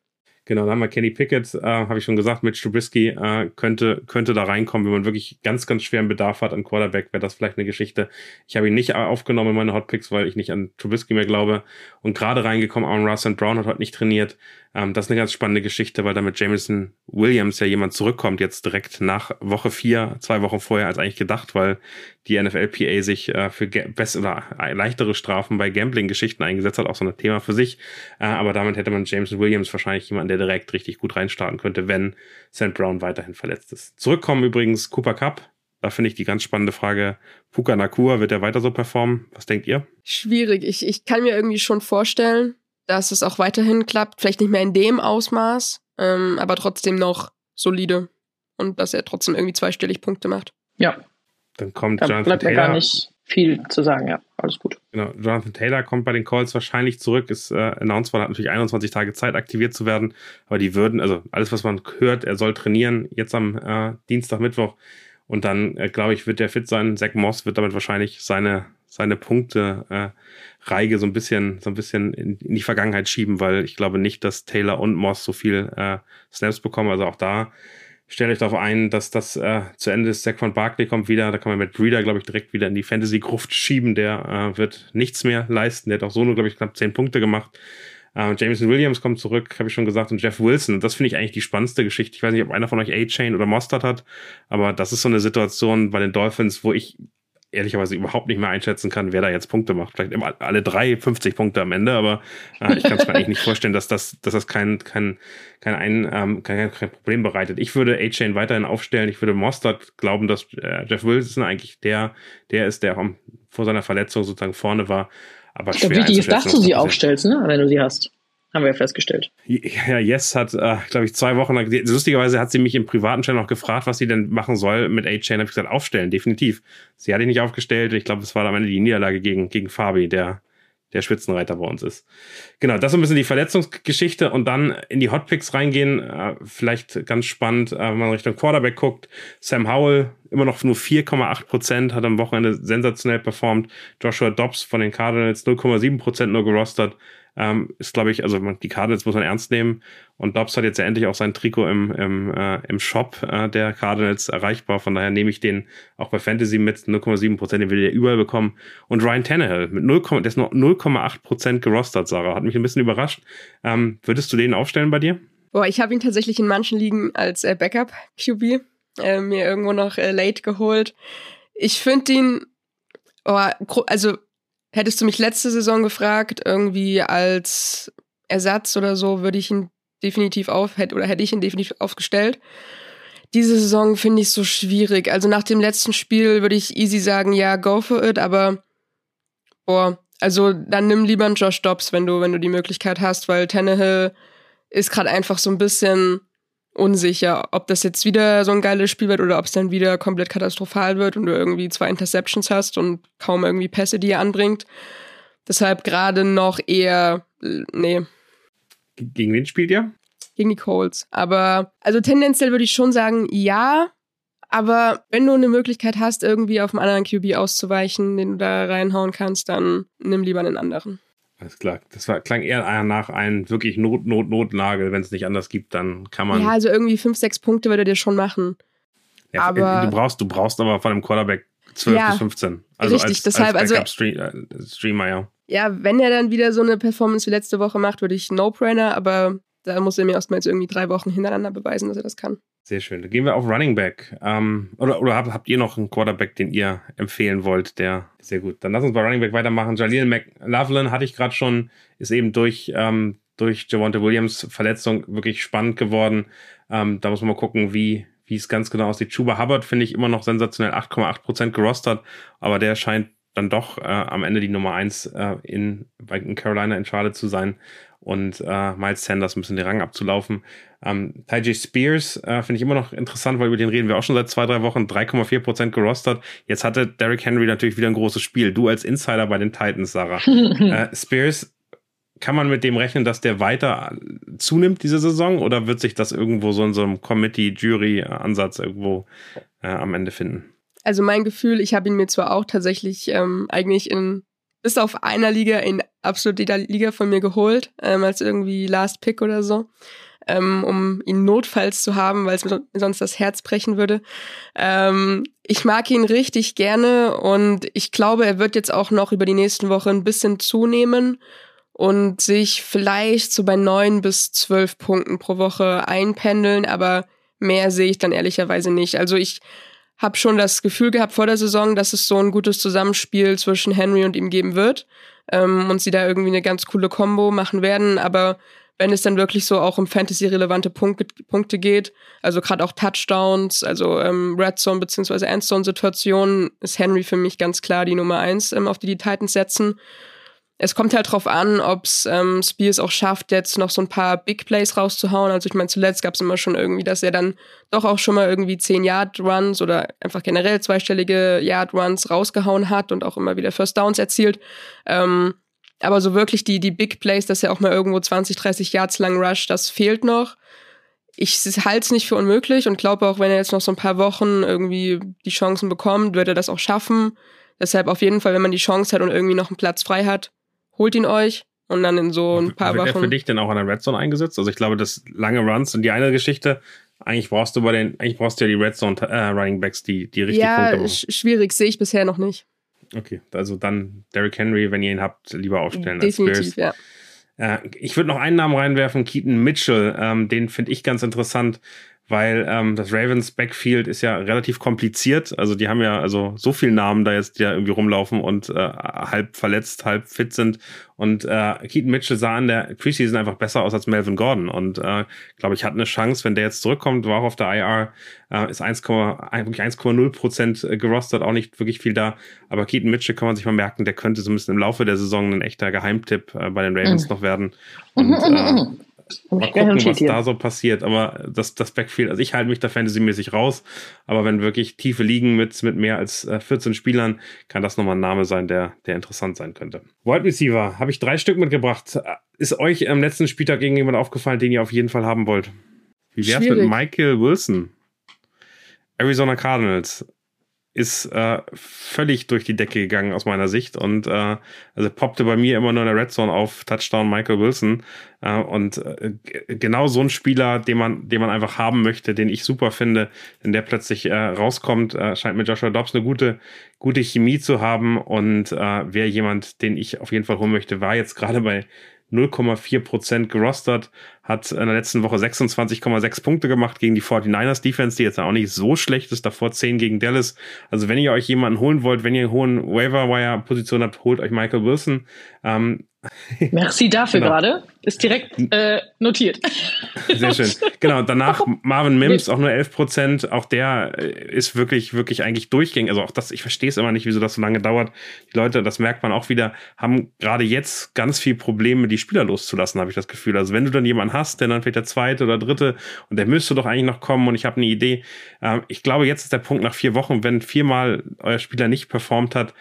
Speaker 2: Genau, dann haben wir Kenny Pickett, äh, habe ich schon gesagt, mit Trubisky äh, könnte, könnte da reinkommen, wenn man wirklich ganz, ganz schweren Bedarf hat an Quarterback, wäre das vielleicht eine Geschichte. Ich habe ihn nicht aufgenommen in meine Hotpicks, weil ich nicht an Trubisky mehr glaube. Und gerade reingekommen, Aaron Russell Brown hat heute nicht trainiert. Ähm, das ist eine ganz spannende Geschichte, weil da mit Jameson Williams ja jemand zurückkommt, jetzt direkt nach Woche vier, zwei Wochen vorher als eigentlich gedacht, weil die NFLPA sich äh, für bessere leichtere Strafen bei Gambling-Geschichten eingesetzt hat, auch so ein Thema für sich. Äh, aber damit hätte man Jameson Williams wahrscheinlich jemanden, der direkt richtig gut reinstarten könnte, wenn St. Brown weiterhin verletzt ist. Zurückkommen übrigens Cooper Cup. Da finde ich die ganz spannende Frage, Puka Nakua, wird er weiter so performen? Was denkt ihr?
Speaker 3: Schwierig. Ich, ich kann mir irgendwie schon vorstellen, dass es auch weiterhin klappt. Vielleicht nicht mehr in dem Ausmaß, ähm, aber trotzdem noch solide. Und dass er trotzdem irgendwie zweistellig Punkte macht.
Speaker 4: Ja.
Speaker 2: Dann kommt
Speaker 4: da Jonathan bleibt Taylor. gar nicht viel zu sagen, ja. Alles gut.
Speaker 2: Genau, Jonathan Taylor kommt bei den Calls wahrscheinlich zurück, ist äh, announced worden, hat natürlich 21 Tage Zeit, aktiviert zu werden. Aber die würden, also alles, was man hört, er soll trainieren, jetzt am äh, Dienstag, Mittwoch. Und dann, äh, glaube ich, wird der fit sein. Zach Moss wird damit wahrscheinlich seine, seine Punkte äh, Reige so ein bisschen, so ein bisschen in, in, die Vergangenheit schieben, weil ich glaube nicht, dass Taylor und Moss so viel äh, Snaps bekommen. Also auch da stellt euch darauf ein, dass das äh, zu Ende ist. Saquon Barkley kommt wieder, da kann man mit Breeder, glaube ich, direkt wieder in die Fantasy-Gruft schieben. Der äh, wird nichts mehr leisten. Der hat auch so nur, glaube ich, knapp zehn Punkte gemacht. Ähm, Jameson Williams kommt zurück, habe ich schon gesagt, und Jeff Wilson. Und das finde ich eigentlich die spannendste Geschichte. Ich weiß nicht, ob einer von euch A-Chain oder Mostard hat, aber das ist so eine Situation bei den Dolphins, wo ich ehrlicherweise überhaupt nicht mehr einschätzen kann, wer da jetzt Punkte macht. Vielleicht immer alle drei 50 Punkte am Ende, aber äh, ich kann es mir eigentlich nicht vorstellen, dass das, dass das kein, kein, kein, ein, ähm, kein, kein Problem bereitet. Ich würde A-Chain weiterhin aufstellen. Ich würde Mostert glauben, dass äh, Jeff Wilson eigentlich der, der ist, der auch vor seiner Verletzung sozusagen vorne war. Aber schwer
Speaker 4: Wie wichtig ist, dass du sie aufstellst, ne? wenn du sie hast. Haben wir festgestellt.
Speaker 2: Ja, Yes hat, äh, glaube ich, zwei Wochen lang, lustigerweise hat sie mich im privaten Channel noch gefragt, was sie denn machen soll mit A-Chain. Habe ich gesagt, aufstellen, definitiv. Sie hatte ich nicht aufgestellt. Ich glaube, es war am Ende die Niederlage gegen, gegen Fabi, der, der Spitzenreiter bei uns ist. Genau, das ist ein bisschen die Verletzungsgeschichte und dann in die Hotpicks reingehen. Äh, vielleicht ganz spannend, äh, wenn man Richtung Quarterback guckt. Sam Howell, immer noch nur 4,8 Prozent, hat am Wochenende sensationell performt. Joshua Dobbs von den Cardinals 0,7 Prozent nur gerostert ähm, ist, glaube ich, also die Cardinals muss man ernst nehmen. Und Dobbs hat jetzt ja endlich auch sein Trikot im, im, äh, im Shop äh, der Cardinals erreichbar. Von daher nehme ich den auch bei Fantasy mit 0,7 Prozent, den will der überall bekommen. Und Ryan Tannehill mit 0, der ist noch 0,8 Prozent gerostert, Sarah. Hat mich ein bisschen überrascht. Ähm, würdest du den aufstellen bei dir?
Speaker 3: Boah, ich habe ihn tatsächlich in manchen Ligen als äh, Backup-QB äh, mir irgendwo noch äh, late geholt. Ich finde ihn, oh, also Hättest du mich letzte Saison gefragt, irgendwie als Ersatz oder so, würde ich ihn definitiv auf, hätte, oder hätte ich ihn definitiv aufgestellt. Diese Saison finde ich so schwierig. Also nach dem letzten Spiel würde ich easy sagen, ja, go for it, aber boah, also dann nimm lieber einen Josh Dobbs, wenn du, wenn du die Möglichkeit hast, weil Tannehill ist gerade einfach so ein bisschen unsicher, ob das jetzt wieder so ein geiles Spiel wird oder ob es dann wieder komplett katastrophal wird und du irgendwie zwei Interceptions hast und kaum irgendwie Pässe, die er anbringt. Deshalb gerade noch eher, nee.
Speaker 2: Gegen wen spielt ihr?
Speaker 3: Gegen die Colts. Aber, also tendenziell würde ich schon sagen, ja. Aber wenn du eine Möglichkeit hast, irgendwie auf einen anderen QB auszuweichen, den du da reinhauen kannst, dann nimm lieber einen anderen.
Speaker 2: Alles klar. Das war, klang eher nach einem wirklich Not, Not, Notnagel. Wenn es nicht anders gibt, dann kann man.
Speaker 3: Ja, also irgendwie fünf, sechs Punkte würde dir schon machen.
Speaker 2: Ja, aber du brauchst, du brauchst aber von einem Quarterback 12 ja, bis 15. Also
Speaker 3: richtig,
Speaker 2: als,
Speaker 3: deshalb,
Speaker 2: als
Speaker 3: also,
Speaker 2: äh, Streamer, ja.
Speaker 3: Ja, wenn er dann wieder so eine Performance wie letzte Woche macht, würde ich No-Brainer, aber da muss er mir erstmal jetzt irgendwie drei Wochen hintereinander beweisen, dass er das kann.
Speaker 2: Sehr schön. Dann gehen wir auf Running Back. Ähm, oder oder habt, habt ihr noch einen Quarterback, den ihr empfehlen wollt? Der sehr gut. Dann lass uns bei Running Back weitermachen. Jaleel McLaughlin hatte ich gerade schon, ist eben durch ähm, durch Javonte Williams Verletzung wirklich spannend geworden. Ähm, da muss man mal gucken, wie wie es ganz genau aussieht. Chuba Hubbard finde ich immer noch sensationell 8,8 Prozent gerostert, aber der scheint dann doch äh, am Ende die Nummer eins äh, in, in Carolina in Charlotte zu sein und äh, Miles Sanders ein bisschen den Rang abzulaufen. Ähm, Ty Spears äh, finde ich immer noch interessant, weil über den reden wir auch schon seit zwei, drei Wochen. 3,4 Prozent gerostert. Jetzt hatte Derrick Henry natürlich wieder ein großes Spiel. Du als Insider bei den Titans, Sarah. äh, Spears, kann man mit dem rechnen, dass der weiter zunimmt diese Saison oder wird sich das irgendwo so in so einem Committee-Jury-Ansatz irgendwo äh, am Ende finden?
Speaker 3: Also mein Gefühl, ich habe ihn mir zwar auch tatsächlich ähm, eigentlich in bis auf einer Liga in absolut jeder Liga von mir geholt, ähm, als irgendwie Last Pick oder so, ähm, um ihn notfalls zu haben, weil es mir sonst das Herz brechen würde. Ähm, ich mag ihn richtig gerne und ich glaube, er wird jetzt auch noch über die nächsten Wochen ein bisschen zunehmen und sich vielleicht so bei neun bis zwölf Punkten pro Woche einpendeln, aber mehr sehe ich dann ehrlicherweise nicht. Also ich habe schon das Gefühl gehabt vor der Saison, dass es so ein gutes Zusammenspiel zwischen Henry und ihm geben wird ähm, und sie da irgendwie eine ganz coole Combo machen werden. Aber wenn es dann wirklich so auch um Fantasy-relevante Punkte, Punkte geht, also gerade auch Touchdowns, also ähm, Red Zone beziehungsweise Endzone-Situationen, ist Henry für mich ganz klar die Nummer eins, ähm, auf die die Titans setzen es kommt halt drauf an, ob es ähm, Spears auch schafft, jetzt noch so ein paar Big Plays rauszuhauen. Also ich meine, zuletzt gab es immer schon irgendwie, dass er dann doch auch schon mal irgendwie 10 Yard Runs oder einfach generell zweistellige Yard Runs rausgehauen hat und auch immer wieder First Downs erzielt. Ähm, aber so wirklich die, die Big Plays, dass er auch mal irgendwo 20, 30 Yards lang rusht, das fehlt noch. Ich halte es nicht für unmöglich und glaube auch, wenn er jetzt noch so ein paar Wochen irgendwie die Chancen bekommt, wird er das auch schaffen. Deshalb auf jeden Fall, wenn man die Chance hat und irgendwie noch einen Platz frei hat, holt ihn euch und dann in so ein paar Wochen.
Speaker 2: Wird er für dich denn auch an der Red Zone eingesetzt? Also ich glaube, das lange Runs und die eine Geschichte. Eigentlich brauchst du bei den, eigentlich brauchst du ja die Red Zone äh, Running Backs, die, die richtig
Speaker 3: ja, Punkte machen. Ja, schwierig, sehe ich bisher noch nicht.
Speaker 2: Okay, also dann Derrick Henry, wenn ihr ihn habt, lieber aufstellen
Speaker 3: Definitiv, ja.
Speaker 2: Äh, ich würde noch einen Namen reinwerfen, Keaton Mitchell. Ähm, den finde ich ganz interessant weil ähm, das Ravens Backfield ist ja relativ kompliziert. Also die haben ja also so viele Namen da jetzt, die da irgendwie rumlaufen und äh, halb verletzt, halb fit sind. Und äh, Keaton Mitchell sah in der Preseason einfach besser aus als Melvin Gordon. Und äh, glaube ich, hat eine Chance, wenn der jetzt zurückkommt, war auch auf der IR, äh, ist 1,0 Prozent gerostet, auch nicht wirklich viel da. Aber Keaton Mitchell kann man sich mal merken, der könnte so ein bisschen im Laufe der Saison ein echter Geheimtipp äh, bei den Ravens mhm. noch werden. Und äh, Mal gucken, was da so passiert. Aber das, das Backfield, also ich halte mich da fantasymäßig raus. Aber wenn wirklich tiefe Ligen mit, mit mehr als 14 äh, Spielern, kann das nochmal ein Name sein, der, der interessant sein könnte. Wide Receiver, habe ich drei Stück mitgebracht. Ist euch am letzten Spieltag irgendjemand aufgefallen, den ihr auf jeden Fall haben wollt? Wie wär's Schwierig. mit Michael Wilson? Arizona Cardinals ist äh, völlig durch die Decke gegangen aus meiner Sicht und äh, also poppte bei mir immer nur in der Red Zone auf Touchdown Michael Wilson. Äh, und äh, genau so ein Spieler, den man, den man einfach haben möchte, den ich super finde, wenn der plötzlich äh, rauskommt, äh, scheint mit Joshua Dobbs eine gute gute Chemie zu haben und äh, wäre jemand, den ich auf jeden Fall holen möchte, war jetzt gerade bei 0,4 Prozent gerostert, hat in der letzten Woche 26,6 Punkte gemacht gegen die 49ers Defense, die jetzt auch nicht so schlecht ist, davor 10 gegen Dallas. Also wenn ihr euch jemanden holen wollt, wenn ihr einen hohen Waiver-Wire-Position habt, holt euch Michael Wilson. Ähm,
Speaker 4: Merci dafür genau. gerade. Ist direkt äh, notiert.
Speaker 2: Sehr schön. Genau, danach Marvin Mims, auch nur 11 Prozent. Auch der äh, ist wirklich, wirklich eigentlich durchgängig. Also auch das, ich verstehe es immer nicht, wieso das so lange dauert. Die Leute, das merkt man auch wieder, haben gerade jetzt ganz viel Probleme, die Spieler loszulassen, habe ich das Gefühl. Also wenn du dann jemanden hast, der dann vielleicht der zweite oder dritte und der müsste doch eigentlich noch kommen und ich habe eine Idee. Ähm, ich glaube, jetzt ist der Punkt nach vier Wochen, wenn viermal euer Spieler nicht performt hat,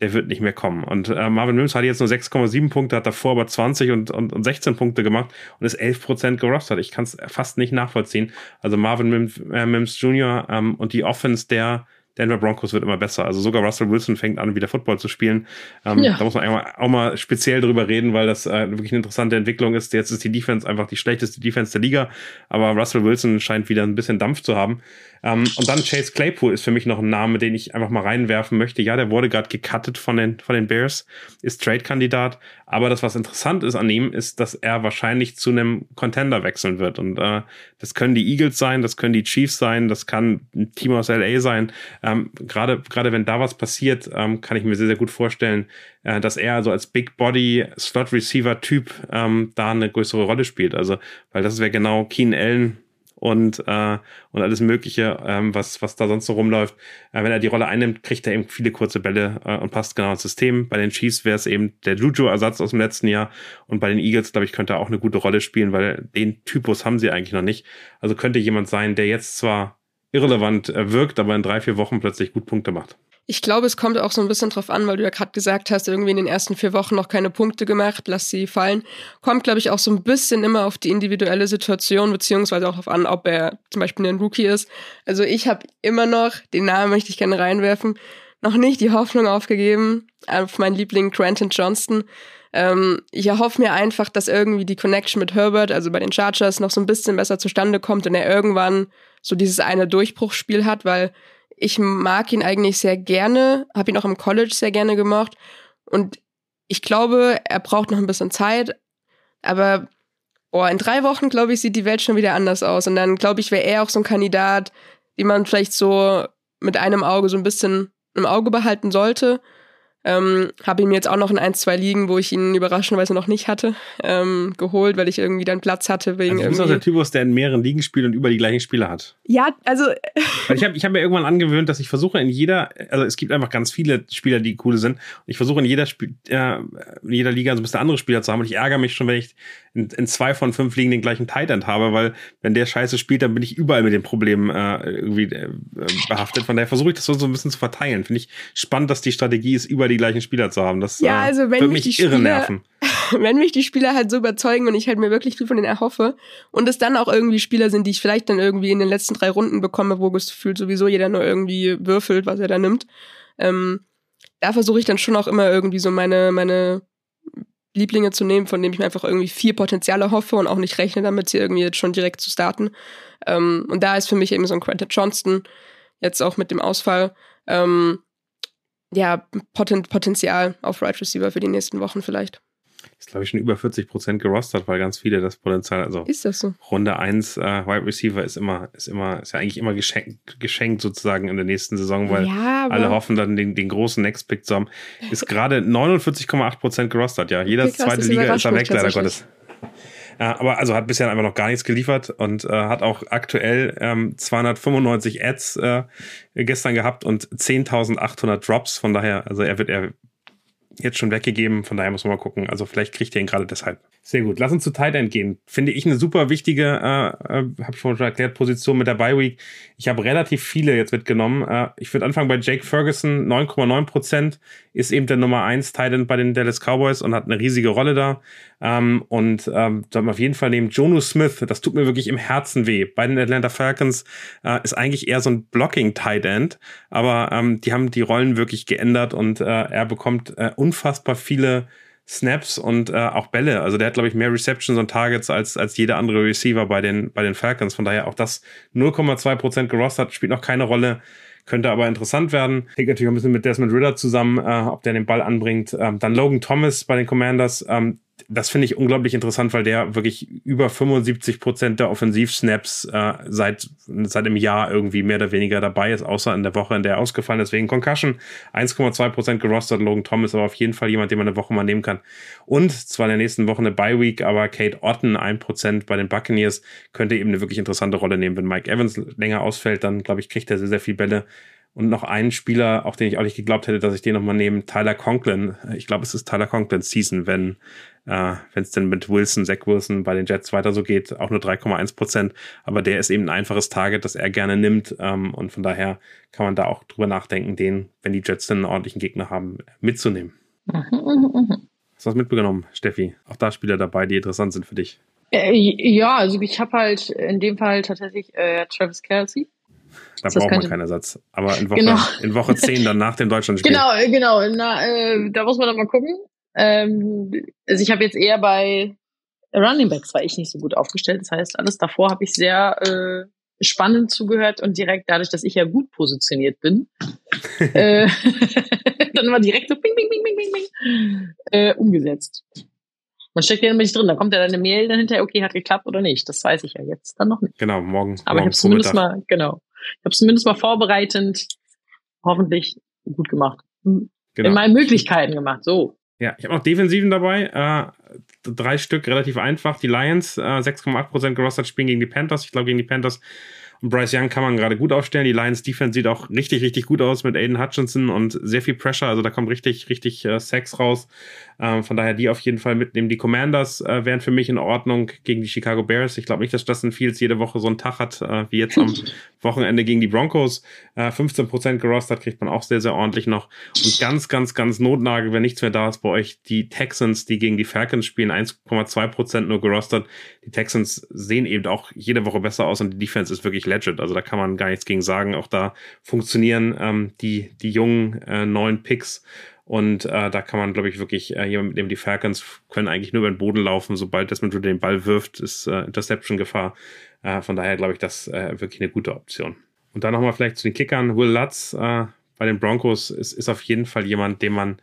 Speaker 2: der wird nicht mehr kommen. Und äh, Marvin Mims hat jetzt nur 6,7 Punkte, hat davor aber 20 und, und, und 16 Punkte gemacht und ist 11 Prozent gerostert. Ich kann es fast nicht nachvollziehen. Also Marvin Mims, äh, Mims Jr. Ähm, und die Offense der Denver Broncos wird immer besser. Also sogar Russell Wilson fängt an, wieder Football zu spielen. Ähm, ja. Da muss man auch mal speziell drüber reden, weil das äh, wirklich eine interessante Entwicklung ist. Jetzt ist die Defense einfach die schlechteste Defense der Liga, aber Russell Wilson scheint wieder ein bisschen Dampf zu haben. Ähm, und dann Chase Claypool ist für mich noch ein Name, den ich einfach mal reinwerfen möchte. Ja, der wurde gerade gecuttet von den, von den Bears, ist Trade-Kandidat. Aber das, was interessant ist an ihm, ist, dass er wahrscheinlich zu einem Contender wechseln wird. Und äh, das können die Eagles sein, das können die Chiefs sein, das kann ein Team aus LA sein. Ähm, gerade, gerade wenn da was passiert, ähm, kann ich mir sehr, sehr gut vorstellen, äh, dass er also als Big Body Slot Receiver Typ ähm, da eine größere Rolle spielt. Also, weil das wäre genau Keen Allen und, äh, und alles Mögliche, ähm, was, was da sonst so rumläuft. Äh, wenn er die Rolle einnimmt, kriegt er eben viele kurze Bälle äh, und passt genau ins System. Bei den Chiefs wäre es eben der Juju-Ersatz aus dem letzten Jahr und bei den Eagles, glaube ich, könnte er auch eine gute Rolle spielen, weil den Typus haben sie eigentlich noch nicht. Also könnte jemand sein, der jetzt zwar irrelevant wirkt, aber in drei, vier Wochen plötzlich gut Punkte macht.
Speaker 3: Ich glaube, es kommt auch so ein bisschen drauf an, weil du ja gerade gesagt hast, irgendwie in den ersten vier Wochen noch keine Punkte gemacht, lass sie fallen. Kommt, glaube ich, auch so ein bisschen immer auf die individuelle Situation, beziehungsweise auch darauf an, ob er zum Beispiel ein Rookie ist. Also ich habe immer noch, den Namen möchte ich gerne reinwerfen, noch nicht die Hoffnung aufgegeben auf meinen Liebling Granton Johnston. Ähm, ich erhoffe mir einfach, dass irgendwie die Connection mit Herbert, also bei den Chargers, noch so ein bisschen besser zustande kommt und er irgendwann so dieses eine Durchbruchsspiel hat, weil ich mag ihn eigentlich sehr gerne, habe ihn auch im College sehr gerne gemocht. Und ich glaube, er braucht noch ein bisschen Zeit. Aber boah, in drei Wochen, glaube ich, sieht die Welt schon wieder anders aus. Und dann, glaube ich, wäre er auch so ein Kandidat, den man vielleicht so mit einem Auge so ein bisschen im Auge behalten sollte. Ähm, habe ihn jetzt auch noch in ein, zwei Ligen, wo ich ihn überraschenderweise noch nicht hatte, ähm, geholt, weil ich irgendwie dann Platz hatte. Wegen
Speaker 2: also du bist auch der Typus, der in mehreren Ligen spielt und über die gleichen Spieler hat.
Speaker 3: Ja, also.
Speaker 2: weil ich habe ich hab mir irgendwann angewöhnt, dass ich versuche in jeder, also es gibt einfach ganz viele Spieler, die cool sind. Und ich versuche in jeder, Spiel, äh, in jeder Liga so ein bisschen andere Spieler zu haben. Und ich ärgere mich schon, wenn ich in, in zwei von fünf Ligen den gleichen Tight End habe, weil wenn der Scheiße spielt, dann bin ich überall mit den Problemen äh, irgendwie äh, behaftet. Von daher versuche ich das so, so ein bisschen zu verteilen. Finde ich spannend, dass die Strategie ist, über die gleichen Spieler zu haben. Das
Speaker 3: ja, äh, also wenn mich, mich die irre Spieler, nerven. Wenn mich die Spieler halt so überzeugen und ich halt mir wirklich viel von denen erhoffe und es dann auch irgendwie Spieler sind, die ich vielleicht dann irgendwie in den letzten drei Runden bekomme, wo gefühlt sowieso jeder nur irgendwie würfelt, was er da nimmt. Ähm, da versuche ich dann schon auch immer irgendwie so meine, meine Lieblinge zu nehmen, von denen ich mir einfach irgendwie vier Potenziale hoffe und auch nicht rechne damit, sie irgendwie jetzt schon direkt zu starten. Ähm, und da ist für mich eben so ein Quentin Johnston, jetzt auch mit dem Ausfall, ähm, ja, Poten Potenzial auf Right Receiver für die nächsten Wochen vielleicht.
Speaker 2: Ist, glaube ich, schon über 40 Prozent gerostert, weil ganz viele das Potenzial, also
Speaker 3: ist das so?
Speaker 2: Runde 1 äh, Wide Receiver ist immer, ist immer, ist ja eigentlich immer geschenkt, geschenkt sozusagen in der nächsten Saison, weil ja, alle hoffen dann den, den großen Next Pick zu haben. Ist gerade 49,8 Prozent gerostert, ja. Jeder okay, zweite Liga ist da weg, leider Gottes. Ja, aber also hat bisher einfach noch gar nichts geliefert und äh, hat auch aktuell ähm, 295 Ads äh, gestern gehabt und 10.800 Drops. Von daher, also er wird er jetzt schon weggegeben. Von daher muss man mal gucken. Also vielleicht kriegt ihr ihn gerade deshalb. Sehr gut. Lass uns zu Tight End gehen. Finde ich eine super wichtige, äh, äh, habe ich vorhin schon erklärt, Position mit der Bye Week. Ich habe relativ viele jetzt mitgenommen. Äh, ich würde anfangen bei Jake Ferguson. 9,9 Prozent ist eben der Nummer 1 Tight End bei den Dallas Cowboys und hat eine riesige Rolle da. Ähm, und ähm, sollten wir auf jeden Fall nehmen. Jonu Smith, das tut mir wirklich im Herzen weh. Bei den Atlanta Falcons äh, ist eigentlich eher so ein Blocking Tight End, aber ähm, die haben die Rollen wirklich geändert und äh, er bekommt äh, unfassbar viele Snaps und äh, auch Bälle. Also der hat, glaube ich, mehr Receptions und Targets als, als jeder andere Receiver bei den, bei den Falcons. Von daher auch das 0,2% gerostet, spielt noch keine Rolle. Könnte aber interessant werden. Hängt natürlich ein bisschen mit Desmond Ritter zusammen, äh, ob der den Ball anbringt. Ähm, dann Logan Thomas bei den Commanders. Ähm, das finde ich unglaublich interessant, weil der wirklich über 75 Prozent der Offensivsnaps äh, seit seit einem Jahr irgendwie mehr oder weniger dabei ist, außer in der Woche, in der er ausgefallen ist wegen Concussion. 1,2 Prozent gerostet. Logan Thomas aber auf jeden Fall jemand, den man eine Woche mal nehmen kann. Und zwar in der nächsten Woche eine Bye Week, aber Kate Otten 1 Prozent bei den Buccaneers könnte eben eine wirklich interessante Rolle nehmen. Wenn Mike Evans länger ausfällt, dann glaube ich kriegt er sehr sehr viel Bälle. Und noch einen Spieler, auch den ich auch nicht geglaubt hätte, dass ich den nochmal nehme, Tyler Conklin. Ich glaube, es ist Tyler Conklins Season, wenn äh, wenn es denn mit Wilson, Zach Wilson bei den Jets weiter so geht, auch nur 3,1 Prozent. Aber der ist eben ein einfaches Target, das er gerne nimmt. Ähm, und von daher kann man da auch drüber nachdenken, den, wenn die Jets dann einen ordentlichen Gegner haben, mitzunehmen. Mhm, mhm, mhm. Hast du was mitbekommen, Steffi? Auch da Spieler dabei, die interessant sind für dich.
Speaker 4: Äh, ja, also ich habe halt in dem Fall tatsächlich äh, Travis Kelsey.
Speaker 2: Da braucht man keinen Ersatz. Aber in Woche, genau. in Woche 10 dann nach dem Deutschlandspiel.
Speaker 4: Genau, genau. Na, äh, da muss man dann mal gucken. Ähm, also ich habe jetzt eher bei Running Backs war ich nicht so gut aufgestellt. Das heißt, alles davor habe ich sehr äh, spannend zugehört und direkt dadurch, dass ich ja gut positioniert bin, äh, dann war direkt so ping, ping, ping, ping, ping, ping, äh, umgesetzt. Man steckt ja immer nicht drin, dann kommt ja deine Mail dann hinterher, okay, hat geklappt oder nicht. Das weiß ich ja jetzt dann noch nicht.
Speaker 2: Genau, morgen.
Speaker 4: Aber
Speaker 2: morgen
Speaker 4: ich habe zumindest mal, genau. Ich habe zumindest mal vorbereitend hoffentlich gut gemacht. Genau. In meinen Möglichkeiten gemacht, so.
Speaker 2: Ja, ich habe noch Defensiven dabei. Äh, drei Stück, relativ einfach. Die Lions, äh, 6,8% gerostet spielen gegen die Panthers. Ich glaube, gegen die Panthers und Bryce Young kann man gerade gut aufstellen. Die Lions Defense sieht auch richtig, richtig gut aus mit Aiden Hutchinson und sehr viel Pressure. Also da kommt richtig, richtig äh, Sex raus. Ähm, von daher die auf jeden Fall mitnehmen. Die Commanders äh, wären für mich in Ordnung gegen die Chicago Bears. Ich glaube nicht, dass Justin Fields jede Woche so einen Tag hat, äh, wie jetzt am Wochenende gegen die Broncos. Äh, 15% gerostet kriegt man auch sehr, sehr ordentlich noch. Und ganz, ganz, ganz Notnagel, wenn nichts mehr da ist bei euch, die Texans, die gegen die Falcons spielen, 1,2% nur gerostet. Die Texans sehen eben auch jede Woche besser aus und die Defense ist wirklich legit. Also da kann man gar nichts gegen sagen. Auch da funktionieren ähm, die, die jungen äh, neuen Picks und äh, da kann man, glaube ich, wirklich äh, jemand mit dem die Falcons können eigentlich nur über den Boden laufen. Sobald das mit den Ball wirft, ist äh, Interception-Gefahr. Äh, von daher glaube ich, das äh, wirklich eine gute Option. Und dann nochmal vielleicht zu den Kickern. Will Lutz äh, bei den Broncos ist, ist auf jeden Fall jemand, den man,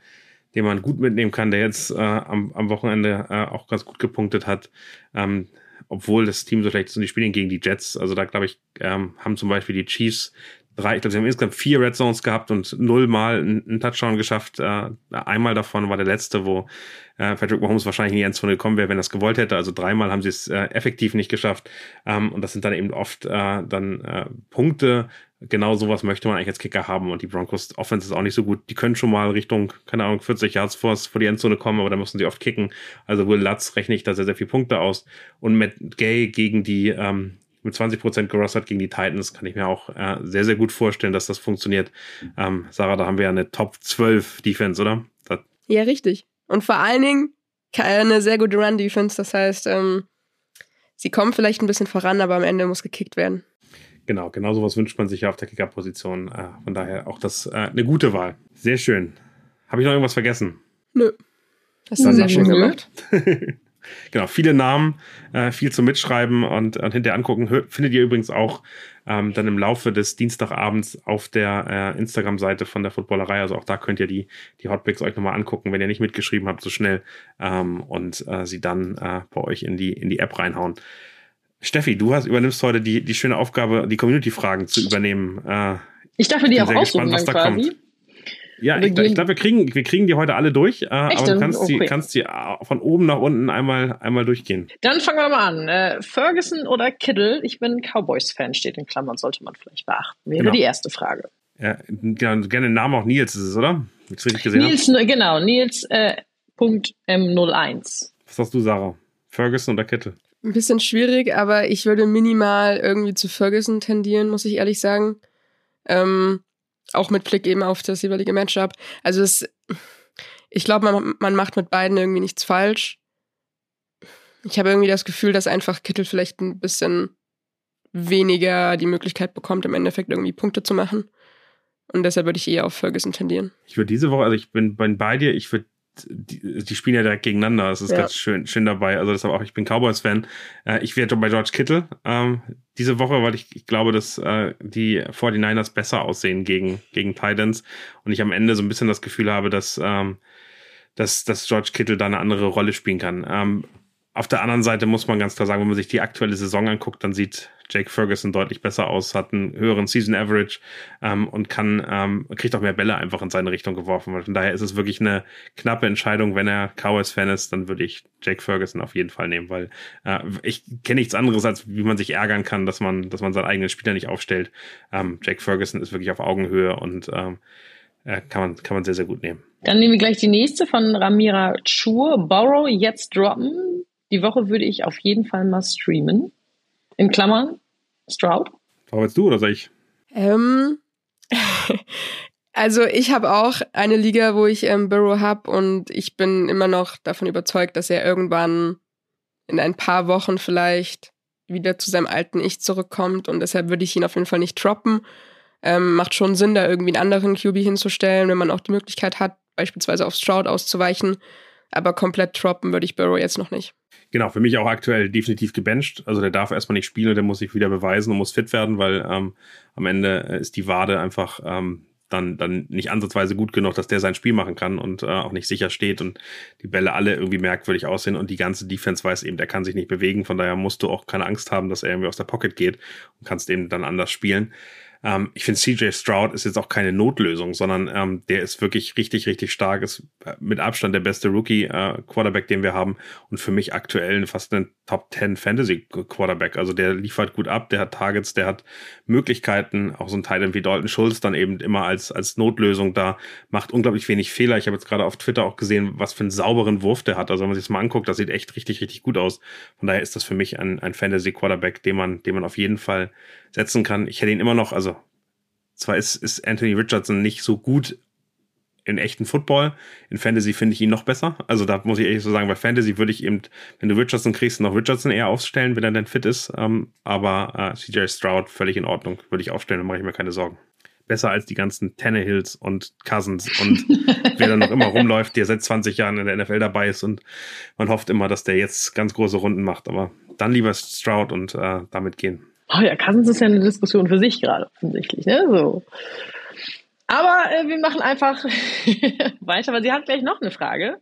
Speaker 2: den man gut mitnehmen kann, der jetzt äh, am, am Wochenende äh, auch ganz gut gepunktet hat. Ähm, obwohl das Team so schlecht ist und die spielen gegen die Jets. Also da glaube ich, ähm, haben zum Beispiel die Chiefs drei, ich glaube, sie haben insgesamt vier Red Zones gehabt und nullmal einen Touchdown geschafft. Äh, einmal davon war der letzte, wo äh, Patrick Mahomes wahrscheinlich in die Endzone gekommen wäre, wenn er es gewollt hätte. Also dreimal haben sie es äh, effektiv nicht geschafft. Ähm, und das sind dann eben oft äh, dann äh, Punkte. Genau sowas möchte man eigentlich als Kicker haben. Und die Broncos Offense ist auch nicht so gut. Die können schon mal Richtung, keine Ahnung, 40 Yards vor, vor die Endzone kommen, aber da müssen sie oft kicken. Also Will Lutz rechne ich da sehr, sehr viele Punkte aus. Und Matt Gay gegen die ähm, mit 20% gerostet gegen die Titans kann ich mir auch äh, sehr, sehr gut vorstellen, dass das funktioniert. Ähm, Sarah, da haben wir ja eine Top 12 Defense, oder? Das
Speaker 3: ja, richtig. Und vor allen Dingen eine sehr gute Run-Defense. Das heißt, ähm, sie kommen vielleicht ein bisschen voran, aber am Ende muss gekickt werden.
Speaker 2: Genau, genau sowas wünscht man sich ja auf der Kicker-Position. Äh, von daher auch das äh, eine gute Wahl. Sehr schön. Habe ich noch irgendwas vergessen?
Speaker 3: Nö. Hast du sehr schön gemacht.
Speaker 2: genau, viele Namen, äh, viel zum Mitschreiben und, und hinterher angucken. Hör, findet ihr übrigens auch ähm, dann im Laufe des Dienstagabends auf der äh, Instagram-Seite von der Footballerei. Also auch da könnt ihr die, die Hotpicks euch nochmal angucken, wenn ihr nicht mitgeschrieben habt, so schnell ähm, und äh, sie dann äh, bei euch in die, in die App reinhauen. Steffi, du hast, übernimmst heute die, die schöne Aufgabe, die Community-Fragen zu übernehmen. Äh,
Speaker 4: ich darf mir die auch aussuchen, gespannt, was da quasi. kommt.
Speaker 2: Ja, ich, ich glaube, wir kriegen, wir kriegen die heute alle durch, äh, aber du kannst, okay. die, kannst die äh, von oben nach unten einmal, einmal durchgehen.
Speaker 4: Dann fangen wir mal an. Äh, Ferguson oder Kittle? Ich bin Cowboys-Fan, steht in Klammern, sollte man vielleicht beachten. Wäre genau. die erste Frage.
Speaker 2: Ja, gerne den Namen auch Nils ist es, oder?
Speaker 4: Jetzt richtig gesehen Nils, hab. genau, Nils äh, Punkt M01.
Speaker 2: Was sagst du, Sarah? Ferguson oder Kittle?
Speaker 3: Ein bisschen schwierig, aber ich würde minimal irgendwie zu Ferguson tendieren, muss ich ehrlich sagen. Ähm, auch mit Blick eben auf das jeweilige Matchup. Also es, ich glaube, man, man macht mit beiden irgendwie nichts falsch. Ich habe irgendwie das Gefühl, dass einfach Kittel vielleicht ein bisschen weniger die Möglichkeit bekommt, im Endeffekt irgendwie Punkte zu machen. Und deshalb würde ich eher auf Ferguson tendieren.
Speaker 2: Ich würde diese Woche, also ich bin bei dir, ich würde die, die, spielen ja direkt gegeneinander. Das ist ja. ganz schön, schön dabei. Also deshalb auch, ich bin Cowboys-Fan. Äh, ich werde bei George Kittle ähm, diese Woche, weil ich, ich glaube, dass äh, die 49ers besser aussehen gegen, gegen Titans und ich am Ende so ein bisschen das Gefühl habe, dass, ähm, dass, dass George Kittle da eine andere Rolle spielen kann. Ähm, auf der anderen Seite muss man ganz klar sagen, wenn man sich die aktuelle Saison anguckt, dann sieht Jake Ferguson deutlich besser aus, hat einen höheren Season Average ähm, und kann ähm, kriegt auch mehr Bälle einfach in seine Richtung geworfen. Von daher ist es wirklich eine knappe Entscheidung. Wenn er Cowboys-Fan ist, dann würde ich Jake Ferguson auf jeden Fall nehmen, weil äh, ich kenne nichts anderes, als wie man sich ärgern kann, dass man, dass man seinen eigenen Spieler nicht aufstellt. Ähm, Jake Ferguson ist wirklich auf Augenhöhe und ähm, äh, kann man kann man sehr sehr gut nehmen.
Speaker 4: Dann nehmen wir gleich die nächste von Ramira Chur. Borrow jetzt droppen die Woche würde ich auf jeden Fall mal streamen. In Klammern, Stroud.
Speaker 2: Arbeitest du oder soll ich?
Speaker 3: Ähm, also ich habe auch eine Liga, wo ich ähm, Burrow habe und ich bin immer noch davon überzeugt, dass er irgendwann in ein paar Wochen vielleicht wieder zu seinem alten Ich zurückkommt und deshalb würde ich ihn auf jeden Fall nicht droppen. Ähm, macht schon Sinn, da irgendwie einen anderen QB hinzustellen, wenn man auch die Möglichkeit hat, beispielsweise auf Stroud auszuweichen. Aber komplett droppen würde ich Burrow jetzt noch nicht.
Speaker 2: Genau, für mich auch aktuell definitiv gebencht. Also der darf erstmal nicht spielen, der muss sich wieder beweisen und muss fit werden, weil ähm, am Ende äh, ist die Wade einfach ähm, dann, dann nicht ansatzweise gut genug, dass der sein Spiel machen kann und äh, auch nicht sicher steht und die Bälle alle irgendwie merkwürdig aussehen und die ganze Defense weiß eben, der kann sich nicht bewegen. Von daher musst du auch keine Angst haben, dass er irgendwie aus der Pocket geht und kannst eben dann anders spielen. Ähm, ich finde, CJ Stroud ist jetzt auch keine Notlösung, sondern ähm, der ist wirklich richtig, richtig stark, ist äh, mit Abstand der beste Rookie-Quarterback, äh, den wir haben und für mich aktuell fast ein Top 10 Fantasy-Quarterback. Also der liefert gut ab, der hat Targets, der hat Möglichkeiten, auch so ein Titan wie Dalton Schulz dann eben immer als, als Notlösung da, macht unglaublich wenig Fehler. Ich habe jetzt gerade auf Twitter auch gesehen, was für einen sauberen Wurf der hat. Also wenn man sich das mal anguckt, das sieht echt richtig, richtig gut aus. Von daher ist das für mich ein, ein Fantasy-Quarterback, den man, den man auf jeden Fall setzen kann. Ich hätte ihn immer noch, also zwar ist, ist Anthony Richardson nicht so gut in echten Football. In Fantasy finde ich ihn noch besser. Also da muss ich ehrlich so sagen, bei Fantasy würde ich eben, wenn du Richardson kriegst, noch Richardson eher aufstellen, wenn er denn fit ist. Ähm, aber äh, CJ Stroud völlig in Ordnung, würde ich aufstellen, dann mache ich mir keine Sorgen. Besser als die ganzen Tannehills und Cousins und wer da noch immer rumläuft, der seit 20 Jahren in der NFL dabei ist und man hofft immer, dass der jetzt ganz große Runden macht. Aber dann lieber Stroud und äh, damit gehen.
Speaker 4: Oh ja, Cousins ist ja eine Diskussion für sich gerade offensichtlich, ne? So. Aber äh, wir machen einfach weiter, weil sie hat gleich noch eine Frage.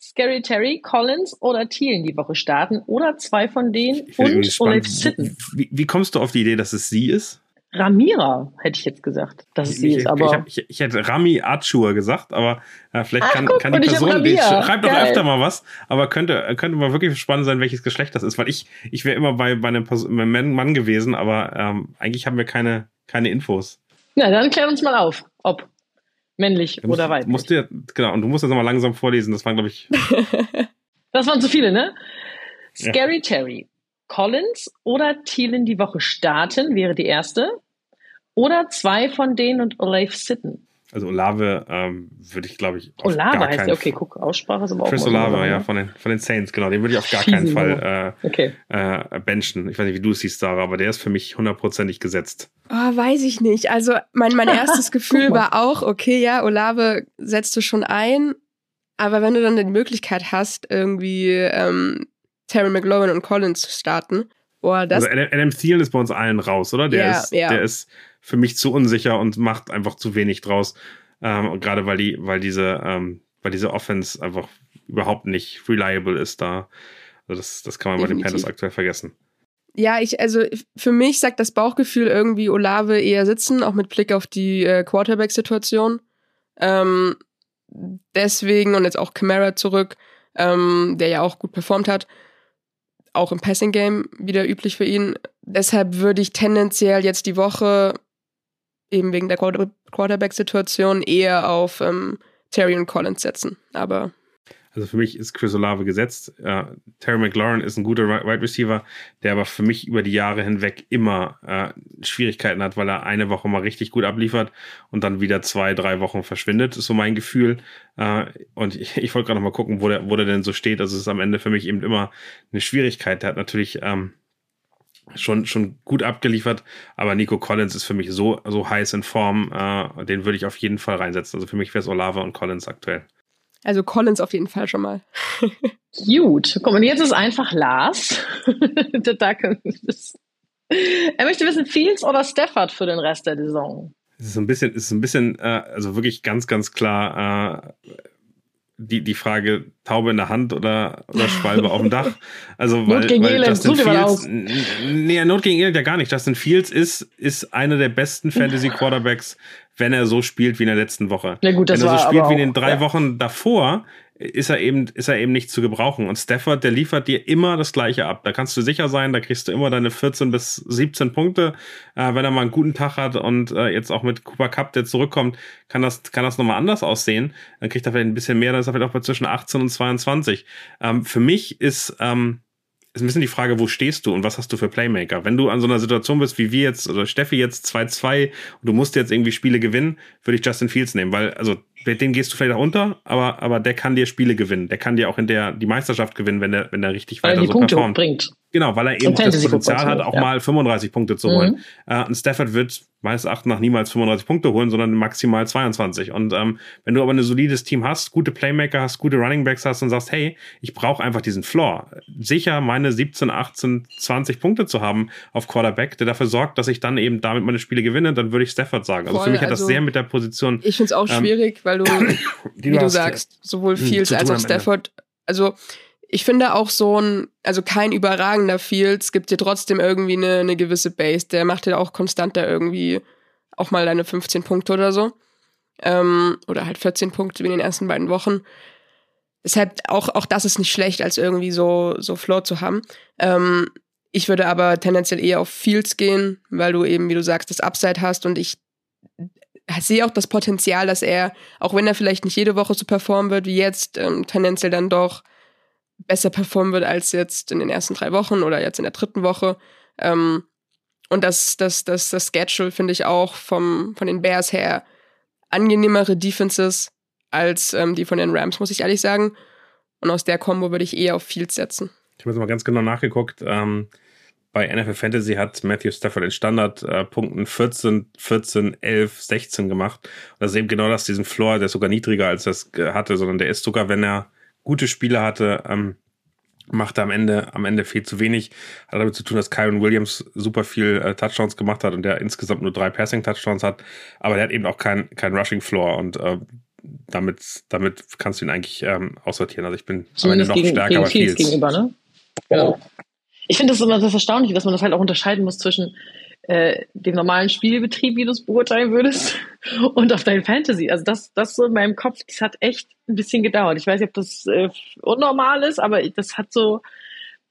Speaker 4: Scary Terry, Collins oder Thielen die Woche starten oder zwei von denen und Oleg Sitten.
Speaker 2: Wie, wie kommst du auf die Idee, dass es sie ist?
Speaker 4: Ramira, hätte ich jetzt gesagt, dass es sie ich, ist. Aber
Speaker 2: ich, hab, ich, ich, hätte Rami Achur gesagt, aber äh, vielleicht kann, Ach, kann die Person, die schreibt doch öfter mal was, aber könnte, könnte mal wirklich spannend sein, welches Geschlecht das ist, weil ich, ich wäre immer bei, bei einem Person, Mann, Mann gewesen, aber ähm, eigentlich haben wir keine, keine Infos.
Speaker 4: Na, dann klär uns mal auf, ob männlich musst, oder weiblich.
Speaker 2: Musst du, genau, und du musst das nochmal langsam vorlesen, das waren, glaube ich.
Speaker 4: das waren zu viele, ne? Scary ja. Terry. Collins oder Thielen die Woche starten, wäre die erste. Oder zwei von denen und Olave sitten.
Speaker 2: Also Olave ähm, würde ich, glaube ich.
Speaker 4: Olave heißt ja, okay, guck, Aussprache ist aber
Speaker 2: auch. Chris Olave, ja, ne? von den, von den Saints, genau. Den würde ich auf gar keinen Fall äh, okay. äh, benchen. Ich weiß nicht, wie du es siehst, Sarah, aber der ist für mich hundertprozentig gesetzt.
Speaker 3: Oh, weiß ich nicht. Also mein, mein erstes Gefühl war auch, okay, ja, Olave setzt du schon ein, Aber wenn du dann die Möglichkeit hast, irgendwie ähm, Terry McLaurin und Collins zu starten, boah, das.
Speaker 2: Also Adam Thielen ist bei uns allen raus, oder? Der, ja, ist, ja. der ist für mich zu unsicher und macht einfach zu wenig draus. Ähm, gerade weil die, weil diese, ähm, weil diese Offense einfach überhaupt nicht reliable ist da. Also das, das kann man Definitiv. bei den Panthers aktuell vergessen.
Speaker 3: Ja, ich, also für mich sagt das Bauchgefühl irgendwie Olave eher sitzen, auch mit Blick auf die äh, Quarterback-Situation. Ähm, deswegen und jetzt auch Camara zurück, ähm, der ja auch gut performt hat. Auch im Passing-Game wieder üblich für ihn. Deshalb würde ich tendenziell jetzt die Woche eben wegen der Quarterback-Situation eher auf ähm, Terry und Collins setzen. Aber
Speaker 2: also für mich ist Chris Olave gesetzt. Äh, Terry McLaurin ist ein guter Wide Receiver, der aber für mich über die Jahre hinweg immer äh, Schwierigkeiten hat, weil er eine Woche mal richtig gut abliefert und dann wieder zwei, drei Wochen verschwindet, ist so mein Gefühl. Äh, und ich, ich wollte gerade noch mal gucken, wo der, wo der denn so steht. Also es ist am Ende für mich eben immer eine Schwierigkeit. Der hat natürlich ähm, schon, schon gut abgeliefert, aber Nico Collins ist für mich so, so heiß in Form, äh, den würde ich auf jeden Fall reinsetzen. Also für mich wäre es Olave und Collins aktuell.
Speaker 3: Also Collins auf jeden Fall schon mal.
Speaker 4: Gut, komm, und jetzt ist einfach Lars. da können er möchte wissen, Fields oder Stafford für den Rest der Saison?
Speaker 2: Es ist ein bisschen, es ist ein bisschen, äh, also wirklich ganz, ganz klar äh, die, die Frage Taube in der Hand oder, oder Schwalbe auf dem Dach. Also weil, Not gegen weil Elend, Justin Fields, nee, Not gegen Elend ja gar nicht. Justin Fields ist, ist einer der besten Fantasy Quarterbacks, wenn er so spielt wie in der letzten Woche.
Speaker 4: Ja gut, das
Speaker 2: wenn
Speaker 4: er
Speaker 2: so spielt
Speaker 4: wie
Speaker 2: in den drei ja. Wochen davor, ist er eben, ist er eben nicht zu gebrauchen. Und Stafford, der liefert dir immer das Gleiche ab. Da kannst du sicher sein, da kriegst du immer deine 14 bis 17 Punkte. Äh, wenn er mal einen guten Tag hat und äh, jetzt auch mit Cooper Cup, der zurückkommt, kann das, kann das nochmal anders aussehen. Dann kriegt er vielleicht ein bisschen mehr, dann ist er vielleicht auch bei zwischen 18 und 22. Ähm, für mich ist, ähm, ist ein bisschen die Frage, wo stehst du und was hast du für Playmaker? Wenn du an so einer Situation bist, wie wir jetzt oder Steffi jetzt 2-2 und du musst jetzt irgendwie Spiele gewinnen, würde ich Justin Fields nehmen, weil also dem gehst du vielleicht auch unter, aber, aber der kann dir Spiele gewinnen. Der kann dir auch in der die Meisterschaft gewinnen, wenn der, wenn der richtig
Speaker 4: weil
Speaker 2: weiter
Speaker 4: die so Punkte performt. Bringt.
Speaker 2: Genau, weil er eben das Potenzial hat, auch ja. mal 35 Punkte zu holen. Mhm. Äh, und Stafford wird meines Erachtens nach niemals 35 Punkte holen, sondern maximal 22. Und ähm, wenn du aber ein solides Team hast, gute Playmaker hast, gute Runningbacks hast und sagst, hey, ich brauche einfach diesen Floor. Sicher meine 17, 18, 20 Punkte zu haben auf Quarterback, der dafür sorgt, dass ich dann eben damit meine Spiele gewinne, dann würde ich Stafford sagen. Also Voll, für mich hat das also sehr mit der Position.
Speaker 3: Ich finde es auch ähm, schwierig, weil du, wie du, du sagst, sowohl Fields als auch Stafford, also ich finde auch so ein, also kein überragender Fields gibt dir trotzdem irgendwie eine, eine gewisse Base. Der macht dir auch konstant da irgendwie auch mal deine 15 Punkte oder so. Ähm, oder halt 14 Punkte wie in den ersten beiden Wochen. Deshalb auch, auch das ist nicht schlecht, als irgendwie so, so Floor zu haben. Ähm, ich würde aber tendenziell eher auf Fields gehen, weil du eben, wie du sagst, das Upside hast und ich sehe auch das Potenzial, dass er, auch wenn er vielleicht nicht jede Woche so performen wird wie jetzt, ähm, tendenziell dann doch besser performen wird als jetzt in den ersten drei Wochen oder jetzt in der dritten Woche. Ähm, und das, das, das, das Schedule finde ich auch vom, von den Bears her angenehmere Defenses als ähm, die von den Rams, muss ich ehrlich sagen. Und aus der Kombo würde ich eher auf Fields setzen.
Speaker 2: Ich habe jetzt mal ganz genau nachgeguckt. Ähm, bei NFL Fantasy hat Matthew Stafford in Standardpunkten äh, 14, 14, 11, 16 gemacht. Und das ist eben genau das, diesen Floor, der ist sogar niedriger als das hatte, sondern der ist sogar, wenn er gute Spiele hatte, ähm, machte am Ende, am Ende viel zu wenig. Hat damit zu tun, dass Kyron Williams super viel äh, Touchdowns gemacht hat und der insgesamt nur drei Passing-Touchdowns hat. Aber der hat eben auch kein, kein Rushing-Floor und äh, damit, damit kannst du ihn eigentlich ähm, aussortieren. Also ich bin
Speaker 4: am Ende noch gegen, stärker gegen bei Fields. gegenüber, ne? Genau. Ich finde das immer das Erstaunliche, dass man das halt auch unterscheiden muss zwischen äh, dem normalen Spielbetrieb, wie du es beurteilen würdest, und auf dein Fantasy. Also das, das so in meinem Kopf, das hat echt ein bisschen gedauert. Ich weiß nicht, ob das äh, unnormal ist, aber das hat so,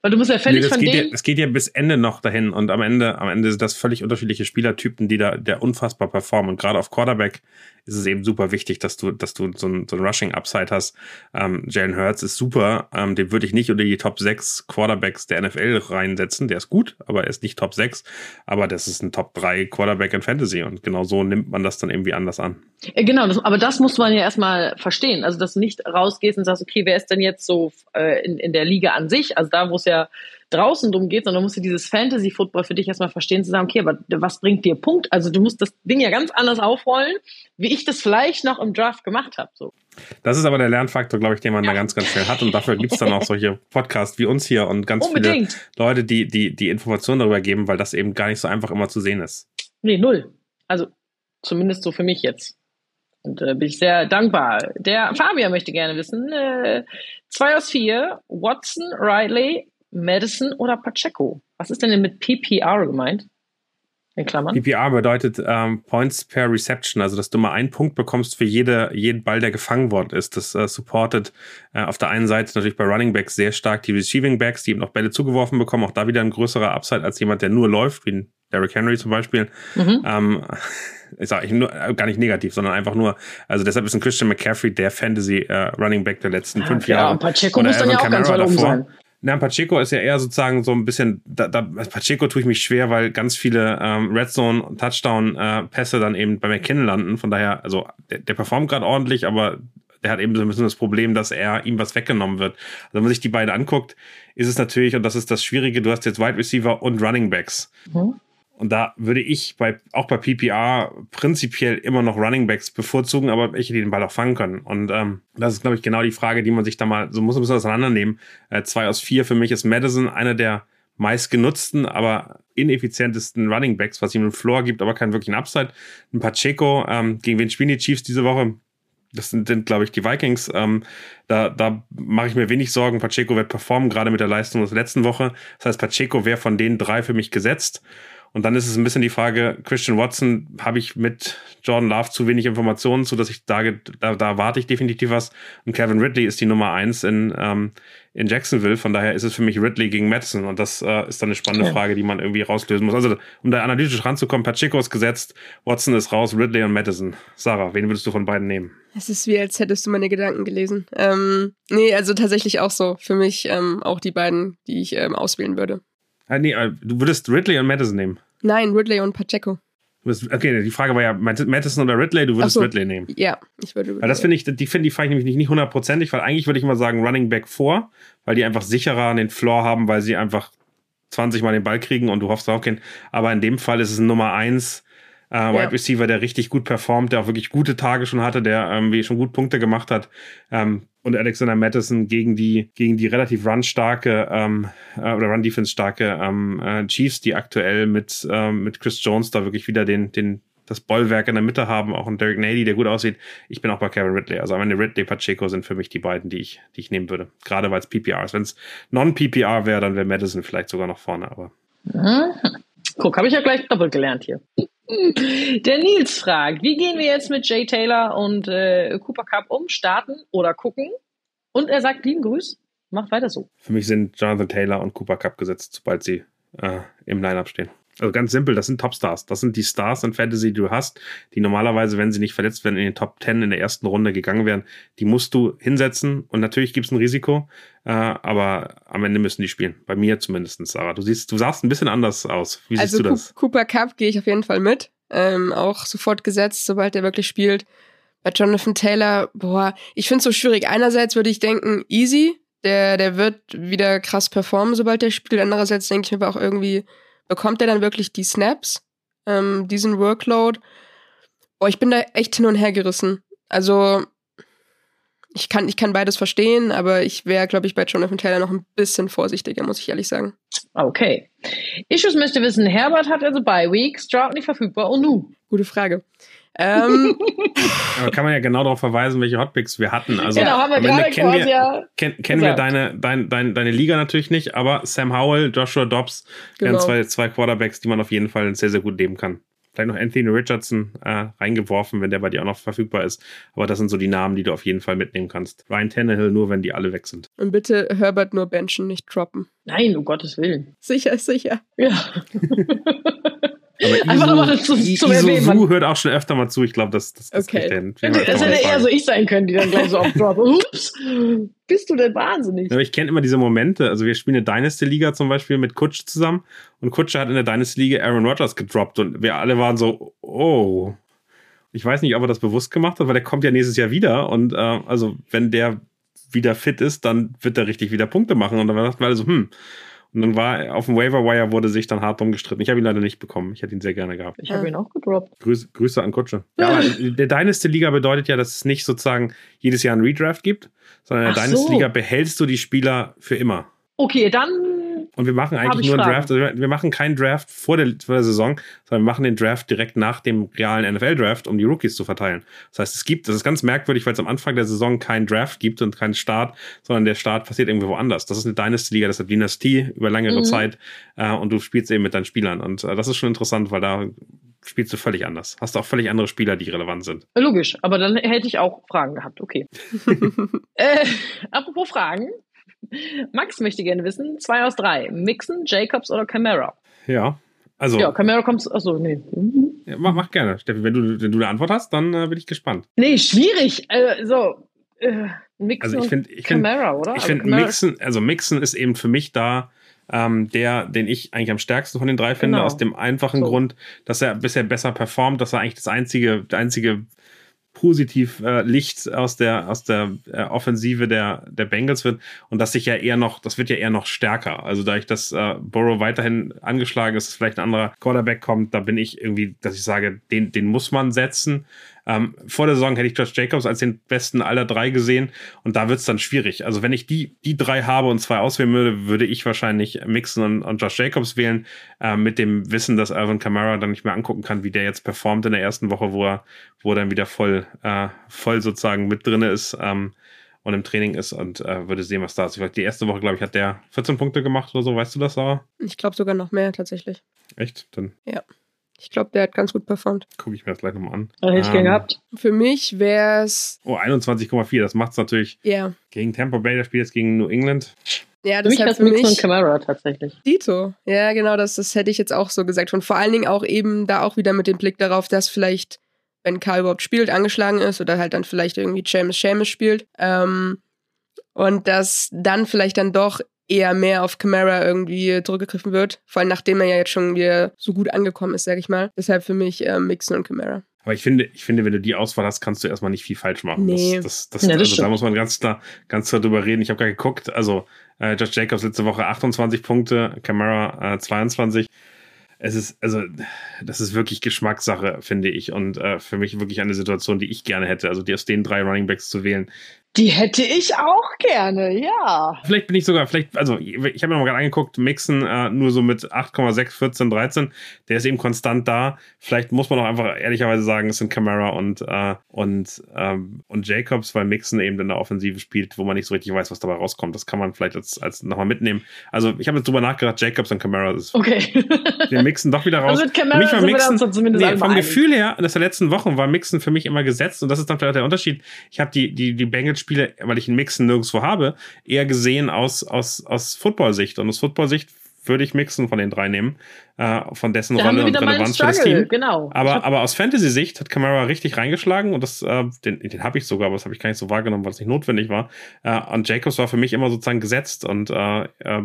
Speaker 4: weil du musst ja völlig nee, von
Speaker 2: geht. Ja, es geht ja bis Ende noch dahin und am Ende, am Ende sind das völlig unterschiedliche Spielertypen, die da der unfassbar performen. Und gerade auf Quarterback ist es eben super wichtig, dass du, dass du so ein, so ein Rushing-Upside hast. Ähm, Jalen Hurts ist super, ähm, den würde ich nicht unter die Top 6 Quarterbacks der NFL reinsetzen. Der ist gut, aber er ist nicht Top 6. Aber das ist ein Top 3 Quarterback in Fantasy und genau so nimmt man das dann irgendwie anders an.
Speaker 4: Äh, genau, das, aber das muss man ja erstmal verstehen. Also, dass du nicht rausgehst und sagst, okay, wer ist denn jetzt so äh, in, in der Liga an sich? Also da, wo es ja ja draußen drum geht, sondern musst du dieses Fantasy-Football für dich erstmal verstehen, zu sagen, okay, aber was bringt dir Punkt? Also du musst das Ding ja ganz anders aufrollen, wie ich das vielleicht noch im Draft gemacht habe. So.
Speaker 2: Das ist aber der Lernfaktor, glaube ich, den man ja. da ganz, ganz schnell hat. Und dafür gibt's dann auch solche Podcasts wie uns hier und ganz Unbedingt. viele Leute, die, die, die Informationen darüber geben, weil das eben gar nicht so einfach immer zu sehen ist.
Speaker 4: Nee, null. Also zumindest so für mich jetzt. Und äh, bin ich sehr dankbar. Der Fabian möchte gerne wissen, äh, zwei aus vier, Watson, Riley, Madison oder Pacheco? Was ist denn mit PPR gemeint?
Speaker 2: In Klammern. PPR bedeutet ähm, Points per Reception, also dass du mal einen Punkt bekommst für jede, jeden Ball, der gefangen worden ist. Das äh, supportet äh, auf der einen Seite natürlich bei Running Backs sehr stark die Receiving Backs, die eben noch Bälle zugeworfen bekommen. Auch da wieder ein größerer Upside als jemand, der nur läuft, wie ein Derrick Henry zum Beispiel. Mhm. Ähm, ich sage nur gar nicht negativ, sondern einfach nur, also deshalb ist ein Christian McCaffrey der Fantasy äh, Running Back der letzten ja, fünf Jahre. Ja,
Speaker 4: Pacheco muss dann ja auch ganz weit oben sein.
Speaker 2: Na, Pacheco ist ja eher sozusagen so ein bisschen, da, da, Pacheco tue ich mich schwer, weil ganz viele ähm, Red Zone Touchdown äh, Pässe dann eben bei McKinnon landen. Von daher, also der, der performt gerade ordentlich, aber der hat eben so ein bisschen das Problem, dass er ihm was weggenommen wird. Also wenn man sich die beiden anguckt, ist es natürlich, und das ist das Schwierige, du hast jetzt Wide Receiver und Running Backs. Mhm. Und da würde ich bei, auch bei PPR prinzipiell immer noch Running Backs bevorzugen, aber welche, die den Ball auch fangen können. Und ähm, das ist, glaube ich, genau die Frage, die man sich da mal, so muss ein bisschen auseinandernehmen. Äh, zwei aus vier für mich ist Madison einer der meistgenutzten, aber ineffizientesten Running Backs, was ihm einen Floor gibt, aber keinen wirklichen Upside. Ein Pacheco, ähm, gegen wen spielen die Chiefs diese Woche? Das sind, sind glaube ich, die Vikings. Ähm, da da mache ich mir wenig Sorgen. Pacheco wird performen, gerade mit der Leistung der letzten Woche. Das heißt, Pacheco wäre von den drei für mich gesetzt. Und dann ist es ein bisschen die Frage, Christian Watson, habe ich mit Jordan Love zu wenig Informationen, so dass ich sage, da, da warte ich definitiv was. Und Kevin Ridley ist die Nummer eins in, ähm, in Jacksonville. Von daher ist es für mich Ridley gegen Madison. Und das äh, ist dann eine spannende. Frage, die man irgendwie rauslösen muss. Also, um da analytisch ranzukommen, Pacheco ist gesetzt, Watson ist raus, Ridley und Madison. Sarah, wen würdest du von beiden nehmen?
Speaker 3: Es ist wie, als hättest du meine Gedanken gelesen. Ähm, nee, also tatsächlich auch so. Für mich ähm, auch die beiden, die ich ähm, auswählen würde.
Speaker 2: Ah, nee, äh, du würdest Ridley und Madison nehmen.
Speaker 3: Nein, Ridley und Pacheco.
Speaker 2: Okay, die Frage war ja Madison oder Ridley, du würdest so. Ridley nehmen.
Speaker 3: Ja, ich würde
Speaker 2: Ridley. Weil das finde ich, die finde ich, fand ich nämlich nicht, hundertprozentig, weil eigentlich würde ich mal sagen Running Back vor, weil die einfach sicherer an den Floor haben, weil sie einfach 20 Mal den Ball kriegen und du hoffst auch keinen. Aber in dem Fall ist es ein Nummer 1 äh, ja. Wide Receiver, der richtig gut performt, der auch wirklich gute Tage schon hatte, der irgendwie schon gut Punkte gemacht hat. Ähm, und Alexander Madison gegen die, gegen die relativ run-starke ähm, äh, oder Run-Defense-starke ähm, äh, Chiefs, die aktuell mit, ähm, mit Chris Jones da wirklich wieder den, den, das Bollwerk in der Mitte haben, auch ein Derek Nady, der gut aussieht. Ich bin auch bei Kevin Ridley. Also am Ende Ridley, Pacheco sind für mich die beiden, die ich, die ich nehmen würde. Gerade weil es PPR ist. Wenn es Non-PPR wäre, dann wäre Madison vielleicht sogar noch vorne, aber.
Speaker 4: Mhm. Guck, habe ich ja gleich doppelt gelernt hier. Der Nils fragt, wie gehen wir jetzt mit Jay Taylor und äh, Cooper Cup um? Starten oder gucken? Und er sagt lieben Grüß, macht weiter so.
Speaker 2: Für mich sind Jonathan Taylor und Cooper Cup gesetzt, sobald sie äh, im Lineup stehen. Also ganz simpel, das sind Topstars. Das sind die Stars in Fantasy, die du hast, die normalerweise, wenn sie nicht verletzt werden, in den Top 10 in der ersten Runde gegangen wären. Die musst du hinsetzen und natürlich gibt es ein Risiko, äh, aber am Ende müssen die spielen. Bei mir zumindest, Sarah. Du siehst, du sahst ein bisschen anders aus. Wie also siehst du das?
Speaker 3: Cooper Cup gehe ich auf jeden Fall mit. Ähm, auch sofort gesetzt, sobald er wirklich spielt. Bei Jonathan Taylor, boah, ich finde es so schwierig. Einerseits würde ich denken, easy, der, der wird wieder krass performen, sobald er spielt. Andererseits denke ich mir aber auch irgendwie, bekommt er dann wirklich die Snaps, ähm, diesen Workload? Boah, ich bin da echt hin und her gerissen. Also, ich kann, ich kann beides verstehen, aber ich wäre, glaube ich, bei Jonathan Taylor noch ein bisschen vorsichtiger, muss ich ehrlich sagen.
Speaker 4: Okay. Issues möchte wissen, Herbert hat also bei Week, Stroud nicht verfügbar und nu?
Speaker 3: Gute Frage. Ähm,
Speaker 2: Aber kann man ja genau darauf verweisen, welche Hotpicks wir hatten. Also
Speaker 4: genau, haben wir gerade
Speaker 2: kennen wir, ja kenn, kennen wir deine, dein, dein, deine Liga natürlich nicht, aber Sam Howell, Joshua Dobbs genau. wären zwei, zwei Quarterbacks, die man auf jeden Fall sehr, sehr gut nehmen kann. Vielleicht noch Anthony Richardson äh, reingeworfen, wenn der bei dir auch noch verfügbar ist. Aber das sind so die Namen, die du auf jeden Fall mitnehmen kannst. Ryan Tannehill nur, wenn die alle weg sind.
Speaker 3: Und bitte Herbert nur benchen, nicht droppen.
Speaker 4: Nein, um Gottes Willen.
Speaker 3: Sicher, sicher.
Speaker 4: Ja.
Speaker 2: Aber Einfach Isu, mal zu, zu Isu hört auch schon öfter mal zu. Ich glaube, das, das,
Speaker 4: das okay. Den, das hätte eher so ich sein können, die dann gleich so auf Drop. Ups, bist du denn wahnsinnig?
Speaker 2: Aber ich kenne immer diese Momente. Also wir spielen eine Dynasty-Liga zum Beispiel mit Kutsch zusammen und Kutsch hat in der Dynasty-Liga Aaron Rodgers gedroppt und wir alle waren so, oh. Ich weiß nicht, ob er das bewusst gemacht hat, weil der kommt ja nächstes Jahr wieder und äh, also wenn der wieder fit ist, dann wird er richtig wieder Punkte machen. Und dann dachten wir alle so, hm. Und dann war auf dem Waiver Wire wurde sich dann hart drum gestritten. Ich habe ihn leider nicht bekommen. Ich hätte ihn sehr gerne gehabt.
Speaker 4: Ich habe ihn auch gedroppt.
Speaker 2: Grüße, Grüße an Kutsche. Ja, aber der Dynasty Liga bedeutet ja, dass es nicht sozusagen jedes Jahr einen Redraft gibt, sondern in der Ach Dynasty Liga behältst du die Spieler für immer.
Speaker 4: Okay, dann
Speaker 2: und wir machen eigentlich nur einen Draft. Also wir machen keinen Draft vor der, vor der, Saison, sondern wir machen den Draft direkt nach dem realen NFL-Draft, um die Rookies zu verteilen. Das heißt, es gibt, das ist ganz merkwürdig, weil es am Anfang der Saison keinen Draft gibt und keinen Start, sondern der Start passiert irgendwie woanders. Das ist eine Dynasty-Liga, das ist eine Dynastie über längere mhm. Zeit äh, und du spielst eben mit deinen Spielern. Und äh, das ist schon interessant, weil da spielst du völlig anders. Hast du auch völlig andere Spieler, die relevant sind.
Speaker 4: Logisch, aber dann hätte ich auch Fragen gehabt, okay. äh, apropos Fragen, Max möchte gerne wissen, zwei aus drei. Mixen, Jacobs oder Camara?
Speaker 2: Ja, also.
Speaker 4: Ja, Camara kommt, achso, nee.
Speaker 2: Ja, mach, mach gerne, Steffi. Wenn du, wenn du eine Antwort hast, dann äh, bin ich gespannt.
Speaker 4: Nee, schwierig. Äh, so, äh, Mixen
Speaker 2: also ich find, ich Camara, find, oder? Ich finde also Mixen, also Mixen ist eben für mich da ähm, der, den ich eigentlich am stärksten von den drei finde, genau. aus dem einfachen so. Grund, dass er bisher besser performt, dass er eigentlich das einzige, der einzige positiv äh, Licht aus der aus der äh, Offensive der der Bengals wird und das sich ja eher noch das wird ja eher noch stärker. Also da ich das äh, Burrow weiterhin angeschlagen ist vielleicht ein anderer Quarterback kommt da bin ich irgendwie dass ich sage den den muss man setzen ähm, vor der Saison hätte ich Josh Jacobs als den besten aller drei gesehen und da wird es dann schwierig. Also wenn ich die, die drei habe und zwei auswählen würde, würde ich wahrscheinlich Mixon und, und Josh Jacobs wählen, äh, mit dem Wissen, dass Alvin Kamara dann nicht mehr angucken kann, wie der jetzt performt in der ersten Woche, wo er, wo er dann wieder voll, äh, voll sozusagen mit drinne ist. Ähm, und im Training ist und äh, würde sehen, was da ist. Die erste Woche, glaube ich, hat der 14 Punkte gemacht oder so. Weißt du das, Sarah?
Speaker 3: Ich glaube sogar noch mehr tatsächlich.
Speaker 2: Echt? Dann.
Speaker 3: Ja. Ich glaube, der hat ganz gut performt.
Speaker 2: Gucke ich mir das gleich nochmal an.
Speaker 4: Hätte ich ähm, gehabt.
Speaker 3: Für mich wäre es.
Speaker 2: Oh, 21,4. Das macht es natürlich.
Speaker 3: Ja. Yeah.
Speaker 2: Gegen Tampa Bay, das Spiel jetzt gegen New England.
Speaker 3: Ja, das
Speaker 4: für mich für mich und Camara tatsächlich.
Speaker 3: Dito. Ja, genau, das, das hätte ich jetzt auch so gesagt. Und vor allen Dingen auch eben da auch wieder mit dem Blick darauf, dass vielleicht, wenn Karl überhaupt spielt, angeschlagen ist oder halt dann vielleicht irgendwie James Seamus spielt. Ähm, und dass dann vielleicht dann doch eher mehr auf Camara irgendwie zurückgegriffen wird. Vor allem nachdem er ja jetzt schon wieder so gut angekommen ist, sag ich mal. Deshalb für mich äh, Mixon und Camara.
Speaker 2: Aber ich finde, ich finde, wenn du die Auswahl hast, kannst du erstmal nicht viel falsch machen.
Speaker 3: Nee.
Speaker 2: Das, das, das, ja, das also da muss man ganz klar, ganz klar drüber reden. Ich habe gerade geguckt, also äh, Josh Jacobs letzte Woche 28 Punkte, Camara äh, 22 es ist, also, das ist wirklich Geschmackssache, finde ich. Und äh, für mich wirklich eine Situation, die ich gerne hätte. Also, die aus den drei Running Backs zu wählen,
Speaker 4: die hätte ich auch gerne, ja.
Speaker 2: Vielleicht bin ich sogar, vielleicht, also ich habe mir mal gerade angeguckt, Mixen äh, nur so mit 8,6, 14, 13. Der ist eben konstant da. Vielleicht muss man auch einfach ehrlicherweise sagen, es sind Camara und, äh, und, ähm, und Jacobs, weil Mixen eben in der Offensive spielt, wo man nicht so richtig weiß, was dabei rauskommt. Das kann man vielleicht als, als nochmal mitnehmen. Also ich habe jetzt drüber nachgedacht, Jacobs und Camara ist.
Speaker 4: Okay.
Speaker 2: den Mixen doch wieder raus. Also
Speaker 4: mit Camara war Mixen, zumindest nee,
Speaker 2: vom Gefühl her, das der letzten Wochen war Mixen für mich immer gesetzt und das ist dann vielleicht der Unterschied. Ich habe die, die, die Bengals Spiele, weil ich einen Mixen nirgendwo habe, eher gesehen aus, aus, aus Football-Sicht. Und aus Football-Sicht würde ich Mixen von den drei nehmen, äh, von dessen da Rolle und Relevanz für das Team.
Speaker 4: Genau.
Speaker 2: Aber, aber aus Fantasy-Sicht hat Camara richtig reingeschlagen und das, äh, den, den habe ich sogar, aber das habe ich gar nicht so wahrgenommen, weil es nicht notwendig war. Äh, und Jacobs war für mich immer sozusagen gesetzt und äh, äh,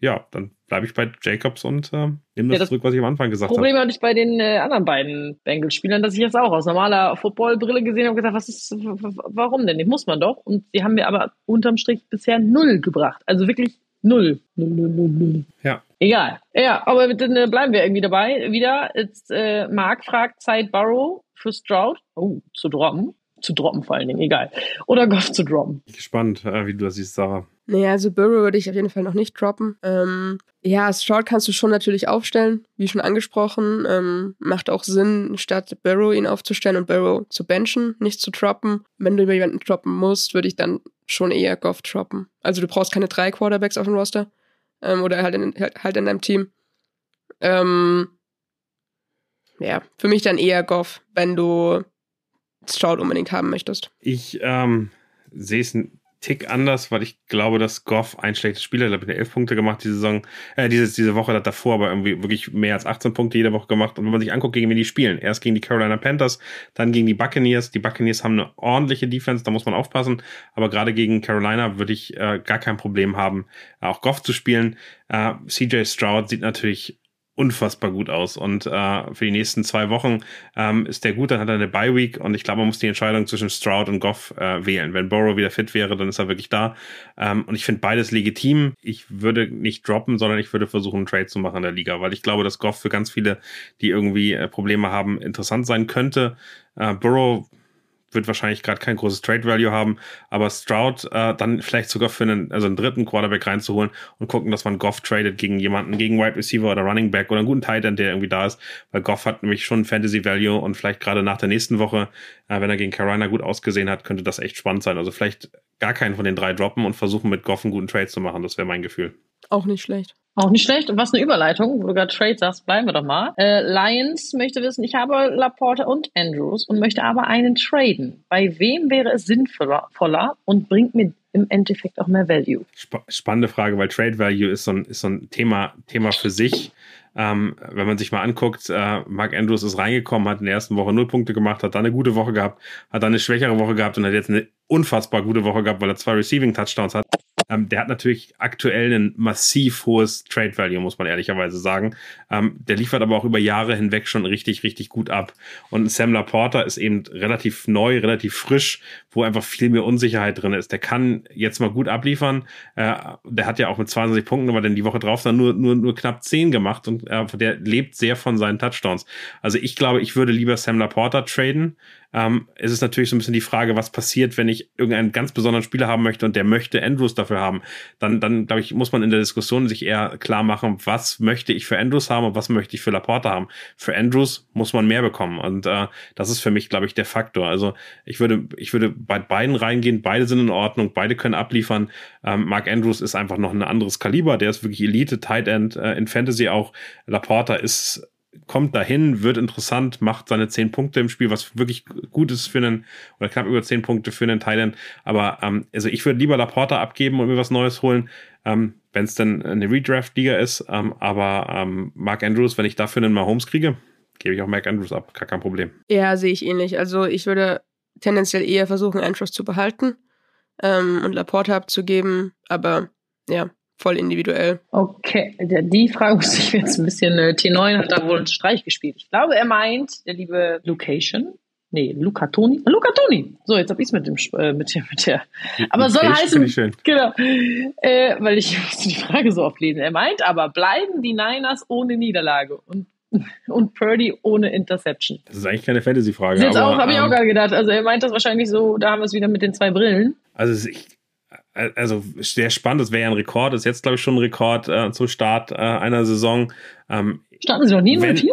Speaker 2: ja, dann bleibe ich bei Jacobs und äh, nehme das, ja, das, zurück, was ich am Anfang gesagt habe.
Speaker 4: Problem hatte ich bei den äh, anderen beiden Bengals-Spielern, dass ich das auch aus normaler Footballbrille gesehen habe und gesagt, was ist, warum denn? Den muss man doch. Und sie haben mir aber unterm Strich bisher null gebracht. Also wirklich null. Null, null, null, null.
Speaker 2: Ja.
Speaker 4: Egal. Ja, aber dann äh, bleiben wir irgendwie dabei. Wieder, jetzt, äh, Mark fragt Zeit Burrow für Stroud. Oh, zu droppen. Zu droppen vor allen Dingen, egal. Oder Goff zu droppen.
Speaker 2: Gespannt, äh, wie du das siehst, Sarah.
Speaker 3: Naja, also Burrow würde ich auf jeden Fall noch nicht droppen. Ähm, ja, Stroud kannst du schon natürlich aufstellen, wie schon angesprochen. Ähm, macht auch Sinn, statt Burrow ihn aufzustellen und Burrow zu benchen, nicht zu droppen. Wenn du über jemanden droppen musst, würde ich dann schon eher Goff droppen. Also du brauchst keine drei Quarterbacks auf dem Roster ähm, oder halt in, halt in deinem Team. Ähm, ja, für mich dann eher Goff, wenn du Stroud unbedingt haben möchtest.
Speaker 2: Ich ähm, sehe es Tick anders, weil ich glaube, dass Goff ein schlechtes Spiel hat. Er hat elf Punkte gemacht diese Saison, äh, diese, diese Woche hat davor aber irgendwie wirklich mehr als 18 Punkte jede Woche gemacht. Und wenn man sich anguckt, gegen wen die spielen, erst gegen die Carolina Panthers, dann gegen die Buccaneers. Die Buccaneers haben eine ordentliche Defense, da muss man aufpassen. Aber gerade gegen Carolina würde ich äh, gar kein Problem haben, auch Goff zu spielen. Äh, CJ Stroud sieht natürlich unfassbar gut aus. Und äh, für die nächsten zwei Wochen ähm, ist der gut, dann hat er eine Bye Week und ich glaube, man muss die Entscheidung zwischen Stroud und Goff äh, wählen. Wenn Burrow wieder fit wäre, dann ist er wirklich da. Ähm, und ich finde beides legitim. Ich würde nicht droppen, sondern ich würde versuchen, einen Trade zu machen in der Liga, weil ich glaube, dass Goff für ganz viele, die irgendwie äh, Probleme haben, interessant sein könnte. Äh, Burrow wird wahrscheinlich gerade kein großes Trade Value haben, aber Stroud äh, dann vielleicht sogar für einen, also einen dritten Quarterback reinzuholen und gucken, dass man Goff tradet gegen jemanden, gegen Wide Receiver oder Running Back oder einen guten Tight End, der irgendwie da ist, weil Goff hat nämlich schon Fantasy Value und vielleicht gerade nach der nächsten Woche, äh, wenn er gegen Carolina gut ausgesehen hat, könnte das echt spannend sein. Also vielleicht gar keinen von den drei droppen und versuchen mit Goff einen guten Trade zu machen. Das wäre mein Gefühl.
Speaker 3: Auch nicht schlecht.
Speaker 4: Auch nicht schlecht. Und was eine Überleitung, wo du gerade Trade sagst, bleiben wir doch mal. Äh, Lions möchte wissen, ich habe Laporte und Andrews und möchte aber einen traden. Bei wem wäre es sinnvoller und bringt mir im Endeffekt auch mehr Value?
Speaker 2: Sp spannende Frage, weil Trade Value ist so ein, ist so ein Thema, Thema für sich. Ähm, wenn man sich mal anguckt, äh, Mark Andrews ist reingekommen, hat in der ersten Woche null Punkte gemacht, hat dann eine gute Woche gehabt, hat dann eine schwächere Woche gehabt und hat jetzt eine unfassbar gute Woche gehabt, weil er zwei Receiving Touchdowns hat. Ähm, der hat natürlich aktuell ein massiv hohes Trade Value, muss man ehrlicherweise sagen. Ähm, der liefert aber auch über Jahre hinweg schon richtig, richtig gut ab. Und Sam Laporta ist eben relativ neu, relativ frisch, wo einfach viel mehr Unsicherheit drin ist. Der kann jetzt mal gut abliefern. Äh, der hat ja auch mit 22 Punkten, aber dann die Woche drauf dann nur, nur, nur knapp 10 gemacht und äh, der lebt sehr von seinen Touchdowns. Also ich glaube, ich würde lieber Sam Laporta traden, ähm, ist es natürlich so ein bisschen die Frage, was passiert, wenn ich irgendeinen ganz besonderen Spieler haben möchte und der möchte Andrews dafür haben. Dann, dann glaube ich, muss man in der Diskussion sich eher klar machen, was möchte ich für Andrews haben und was möchte ich für Laporta haben. Für Andrews muss man mehr bekommen und äh, das ist für mich, glaube ich, der Faktor. Also ich würde, ich würde bei beiden reingehen, beide sind in Ordnung, beide können abliefern. Ähm, Mark Andrews ist einfach noch ein anderes Kaliber, der ist wirklich Elite, Tight End äh, in Fantasy auch. Laporta ist kommt dahin, wird interessant, macht seine zehn Punkte im Spiel, was wirklich gut ist für einen, oder knapp über zehn Punkte für einen Thailand. Aber ähm, also ich würde lieber Laporta abgeben und mir was Neues holen, ähm, wenn es denn eine Redraft-Liga ist. Ähm, aber ähm, Mark Andrews, wenn ich dafür einen Mahomes kriege, gebe ich auch Mark Andrews ab, gar kein Problem.
Speaker 3: Ja, sehe ich ähnlich. Also ich würde tendenziell eher versuchen, Andrews zu behalten ähm, und Laporta abzugeben, aber ja, voll individuell.
Speaker 4: Okay, die Frage muss ich jetzt ein bisschen, äh, T9 hat da wohl einen Streich gespielt. Ich glaube, er meint, der liebe Location, nee, Luca Toni, Luca Toni. So, jetzt hab ich's mit dem, äh, mit der, mit der, aber soll heißen,
Speaker 2: schön.
Speaker 4: genau, äh, weil ich musste die Frage so oft lesen. Er meint aber, bleiben die Niners ohne Niederlage und und Purdy ohne Interception.
Speaker 2: Das ist eigentlich keine Fantasy-Frage.
Speaker 4: Jetzt auch, habe ich auch ähm, gerade gedacht. Also er meint das wahrscheinlich so, da haben wir es wieder mit den zwei Brillen.
Speaker 2: Also ich, also sehr spannend, das wäre ja ein Rekord, das ist jetzt, glaube ich, schon ein Rekord äh, zum Start äh, einer Saison.
Speaker 4: Ähm, Starten sie noch nie 0-4?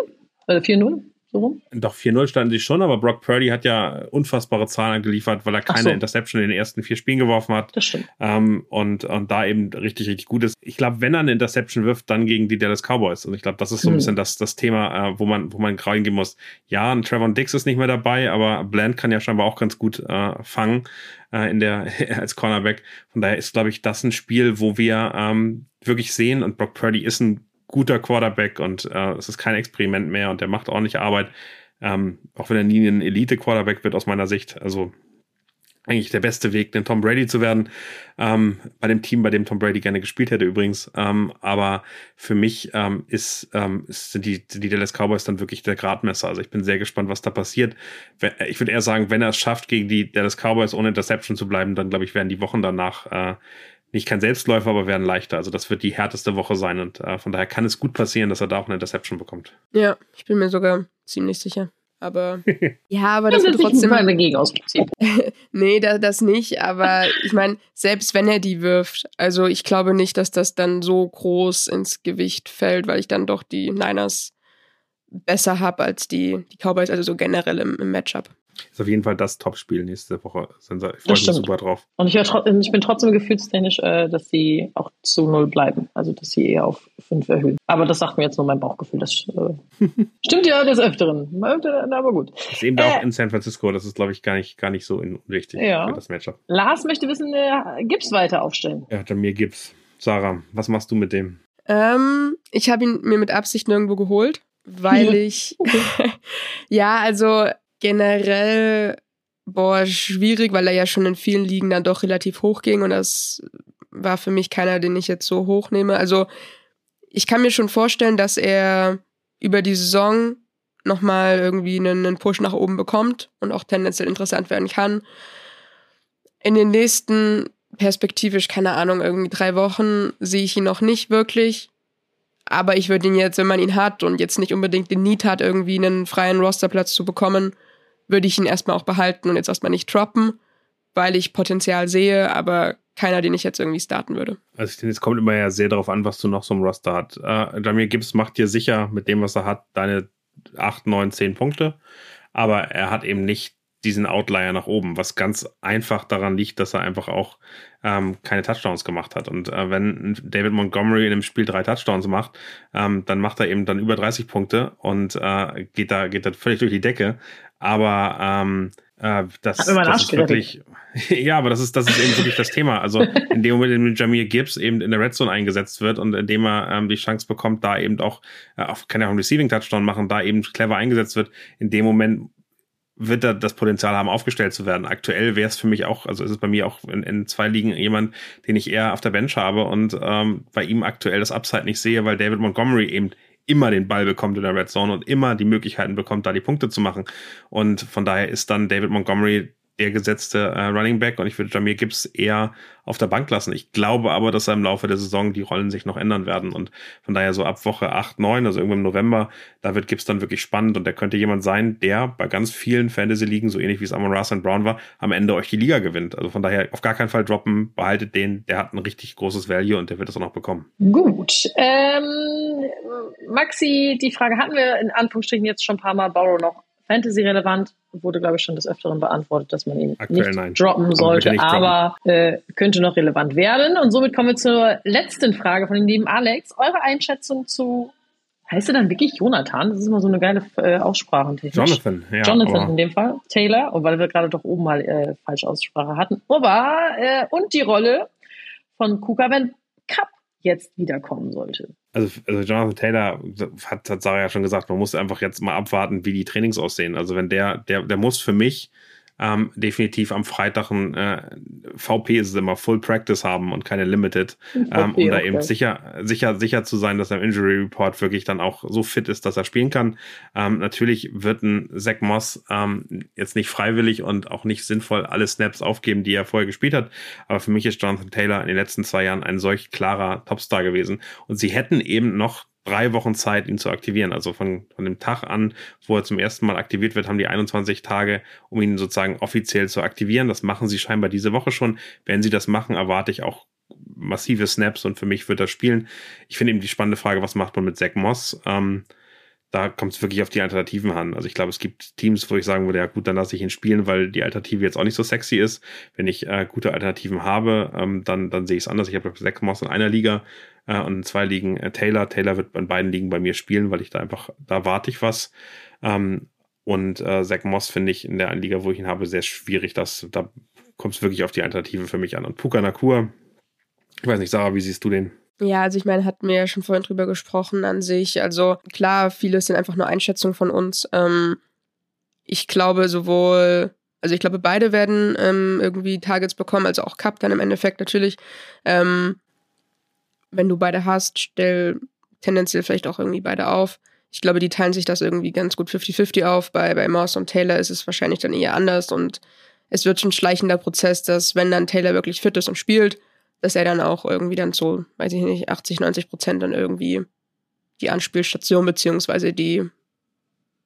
Speaker 4: Also 4-0? So rum?
Speaker 2: Doch, 4-0 standen sie schon, aber Brock Purdy hat ja unfassbare Zahlen geliefert, weil er keine so. Interception in den ersten vier Spielen geworfen hat.
Speaker 4: Das stimmt.
Speaker 2: Ähm, und, und da eben richtig, richtig gut ist. Ich glaube, wenn er eine Interception wirft, dann gegen die Dallas Cowboys. Und ich glaube, das ist so ein hm. bisschen das, das Thema, äh, wo man, wo man reingehen muss. Ja, ein Trevor Dix ist nicht mehr dabei, aber Bland kann ja scheinbar auch ganz gut äh, fangen äh, in der als Cornerback. Von daher ist, glaube ich, das ein Spiel, wo wir ähm, wirklich sehen und Brock Purdy ist ein guter Quarterback und äh, es ist kein Experiment mehr und der macht ordentliche Arbeit. Ähm, auch wenn er nie ein Elite-Quarterback wird aus meiner Sicht. Also eigentlich der beste Weg, den Tom Brady zu werden. Ähm, bei dem Team, bei dem Tom Brady gerne gespielt hätte übrigens. Ähm, aber für mich ähm, ist, ähm, sind die, die Dallas Cowboys dann wirklich der Gradmesser. Also ich bin sehr gespannt, was da passiert. Ich würde eher sagen, wenn er es schafft, gegen die Dallas Cowboys ohne Interception zu bleiben, dann glaube ich, werden die Wochen danach äh, nicht kein Selbstläufer, aber werden leichter. Also das wird die härteste Woche sein und äh, von daher kann es gut passieren, dass er da auch eine Interception bekommt.
Speaker 3: Ja, ich bin mir sogar ziemlich sicher. Aber ja, aber das, wird trotzdem
Speaker 4: mal dagegen ausgezogen.
Speaker 3: nee, da, das nicht. Aber ich meine, selbst wenn er die wirft, also ich glaube nicht, dass das dann so groß ins Gewicht fällt, weil ich dann doch die Niners besser habe als die, die Cowboys, also so generell im, im Matchup.
Speaker 2: Ist auf jeden Fall das Topspiel nächste Woche. Ich freue mich super drauf.
Speaker 4: Und ich, ich, bin trotzdem gefühlstechnisch, äh, dass sie auch zu null bleiben. Also, dass sie eher auf fünf erhöhen. Aber das sagt mir jetzt nur mein Bauchgefühl. Das äh, stimmt ja des Öfteren. Aber gut.
Speaker 2: Das ist eben äh, auch in San Francisco. Das ist, glaube ich, gar nicht, gar nicht so unwichtig ja. für das Matchup.
Speaker 4: Lars möchte wissen, äh, Gips weiter aufstellen.
Speaker 2: Ja, dann mir Gips. Sarah, was machst du mit dem?
Speaker 3: Ähm, ich habe ihn mir mit Absicht nirgendwo geholt, weil ich ja, also generell, boah, schwierig, weil er ja schon in vielen Ligen dann doch relativ hoch ging und das war für mich keiner, den ich jetzt so hoch nehme. Also ich kann mir schon vorstellen, dass er über die Saison nochmal irgendwie einen, einen Push nach oben bekommt und auch tendenziell interessant werden kann. In den nächsten perspektivisch, keine Ahnung, irgendwie drei Wochen sehe ich ihn noch nicht wirklich. Aber ich würde ihn jetzt, wenn man ihn hat und jetzt nicht unbedingt den Need hat, irgendwie einen freien Rosterplatz zu bekommen, würde ich ihn erstmal auch behalten und jetzt erstmal nicht droppen, weil ich Potenzial sehe, aber keiner, den ich jetzt irgendwie starten würde.
Speaker 2: Also ich denke, es kommt immer ja sehr darauf an, was du noch so im Roster hast. Äh, Gibbs macht dir sicher mit dem, was er hat, deine 8, 9, 10 Punkte. Aber er hat eben nicht diesen Outlier nach oben, was ganz einfach daran liegt, dass er einfach auch ähm, keine Touchdowns gemacht hat. Und äh, wenn David Montgomery in einem Spiel drei Touchdowns macht, ähm, dann macht er eben dann über 30 Punkte und äh, geht da geht da völlig durch die Decke. Aber ähm, äh, das, das ist wirklich, ja, aber das ist, das ist eben wirklich das Thema. Also in dem Moment, in dem Jamir Gibbs eben in der Red Zone eingesetzt wird und indem er ähm, die Chance bekommt, da eben auch, äh, auch kann er auch einen Receiving Touchdown machen, da eben clever eingesetzt wird, in dem Moment wird er das Potenzial haben, aufgestellt zu werden. Aktuell wäre es für mich auch, also ist es bei mir auch in, in, zwei Ligen jemand, den ich eher auf der Bench habe und ähm, bei ihm aktuell das Upside nicht sehe, weil David Montgomery eben immer den Ball bekommt in der Red Zone und immer die Möglichkeiten bekommt, da die Punkte zu machen. Und von daher ist dann David Montgomery der gesetzte äh, Running Back und ich würde Jamir Gibbs eher auf der Bank lassen. Ich glaube aber, dass er im Laufe der Saison die Rollen sich noch ändern werden und von daher so ab Woche 8, 9, also irgendwann im November, da wird Gibbs dann wirklich spannend und der könnte jemand sein, der bei ganz vielen Fantasy-Ligen, so ähnlich wie es Amon Ross Brown war, am Ende euch die Liga gewinnt. Also von daher auf gar keinen Fall droppen, behaltet den, der hat ein richtig großes Value und der wird es auch noch bekommen.
Speaker 4: Gut. Ähm, Maxi, die Frage hatten wir in Anführungsstrichen jetzt schon ein paar Mal, Borrow noch Fantasy-relevant wurde, glaube ich, schon des Öfteren beantwortet, dass man ihn Aktuell nicht nein. droppen sollte, nicht aber äh, könnte noch relevant werden. Und somit kommen wir zur letzten Frage von dem lieben Alex. Eure Einschätzung zu, heißt er dann wirklich Jonathan? Das ist immer so eine geile äh, Aussprache.
Speaker 2: Jonathan, ja.
Speaker 4: Jonathan in dem Fall. Taylor, und weil wir gerade doch oben mal äh, falsche Aussprache hatten. Aber, äh, und die Rolle von Kuka, wenn Cup jetzt wiederkommen sollte
Speaker 2: also, also Jonathan Taylor hat, hat Sarah ja schon gesagt, man muss einfach jetzt mal abwarten, wie die Trainings aussehen. Also wenn der, der, der muss für mich ähm, definitiv am Freitag ein äh, VP ist es immer Full Practice haben und keine Limited, ähm, um da eben sicher, sicher, sicher zu sein, dass er im Injury Report wirklich dann auch so fit ist, dass er spielen kann. Ähm, natürlich wird ein Zach Moss ähm, jetzt nicht freiwillig und auch nicht sinnvoll alle Snaps aufgeben, die er vorher gespielt hat. Aber für mich ist Jonathan Taylor in den letzten zwei Jahren ein solch klarer Topstar gewesen. Und sie hätten eben noch drei Wochen Zeit, ihn zu aktivieren. Also von, von dem Tag an, wo er zum ersten Mal aktiviert wird, haben die 21 Tage, um ihn sozusagen offiziell zu aktivieren. Das machen sie scheinbar diese Woche schon. Wenn sie das machen, erwarte ich auch massive Snaps und für mich wird er spielen. Ich finde eben die spannende Frage, was macht man mit Zach Moss? Ähm, da kommt es wirklich auf die Alternativen an. Also ich glaube, es gibt Teams, wo ich sagen würde, ja gut, dann lasse ich ihn spielen, weil die Alternative jetzt auch nicht so sexy ist. Wenn ich äh, gute Alternativen habe, ähm, dann, dann sehe ich es anders. Ich habe sechs Moss in einer Liga äh, und in zwei Ligen äh, Taylor. Taylor wird in beiden Ligen bei mir spielen, weil ich da einfach, da warte ich was. Ähm, und äh, Zach Moss finde ich in der einen Liga, wo ich ihn habe, sehr schwierig. Das, da kommt es wirklich auf die Alternative für mich an. Und Puka Nakur, ich weiß nicht, Sarah, wie siehst du den?
Speaker 3: Ja, also ich meine, hatten wir ja schon vorhin drüber gesprochen an sich. Also klar, vieles sind einfach nur Einschätzungen von uns. Ähm, ich glaube sowohl, also ich glaube, beide werden ähm, irgendwie Targets bekommen, also auch Cup dann im Endeffekt natürlich. Ähm, wenn du beide hast, stell tendenziell vielleicht auch irgendwie beide auf. Ich glaube, die teilen sich das irgendwie ganz gut 50-50 auf. Bei, bei Moss und Taylor ist es wahrscheinlich dann eher anders und es wird schon ein schleichender Prozess, dass wenn dann Taylor wirklich fit ist und spielt, dass er dann auch irgendwie dann so, weiß ich nicht, 80, 90 Prozent dann irgendwie die Anspielstation beziehungsweise die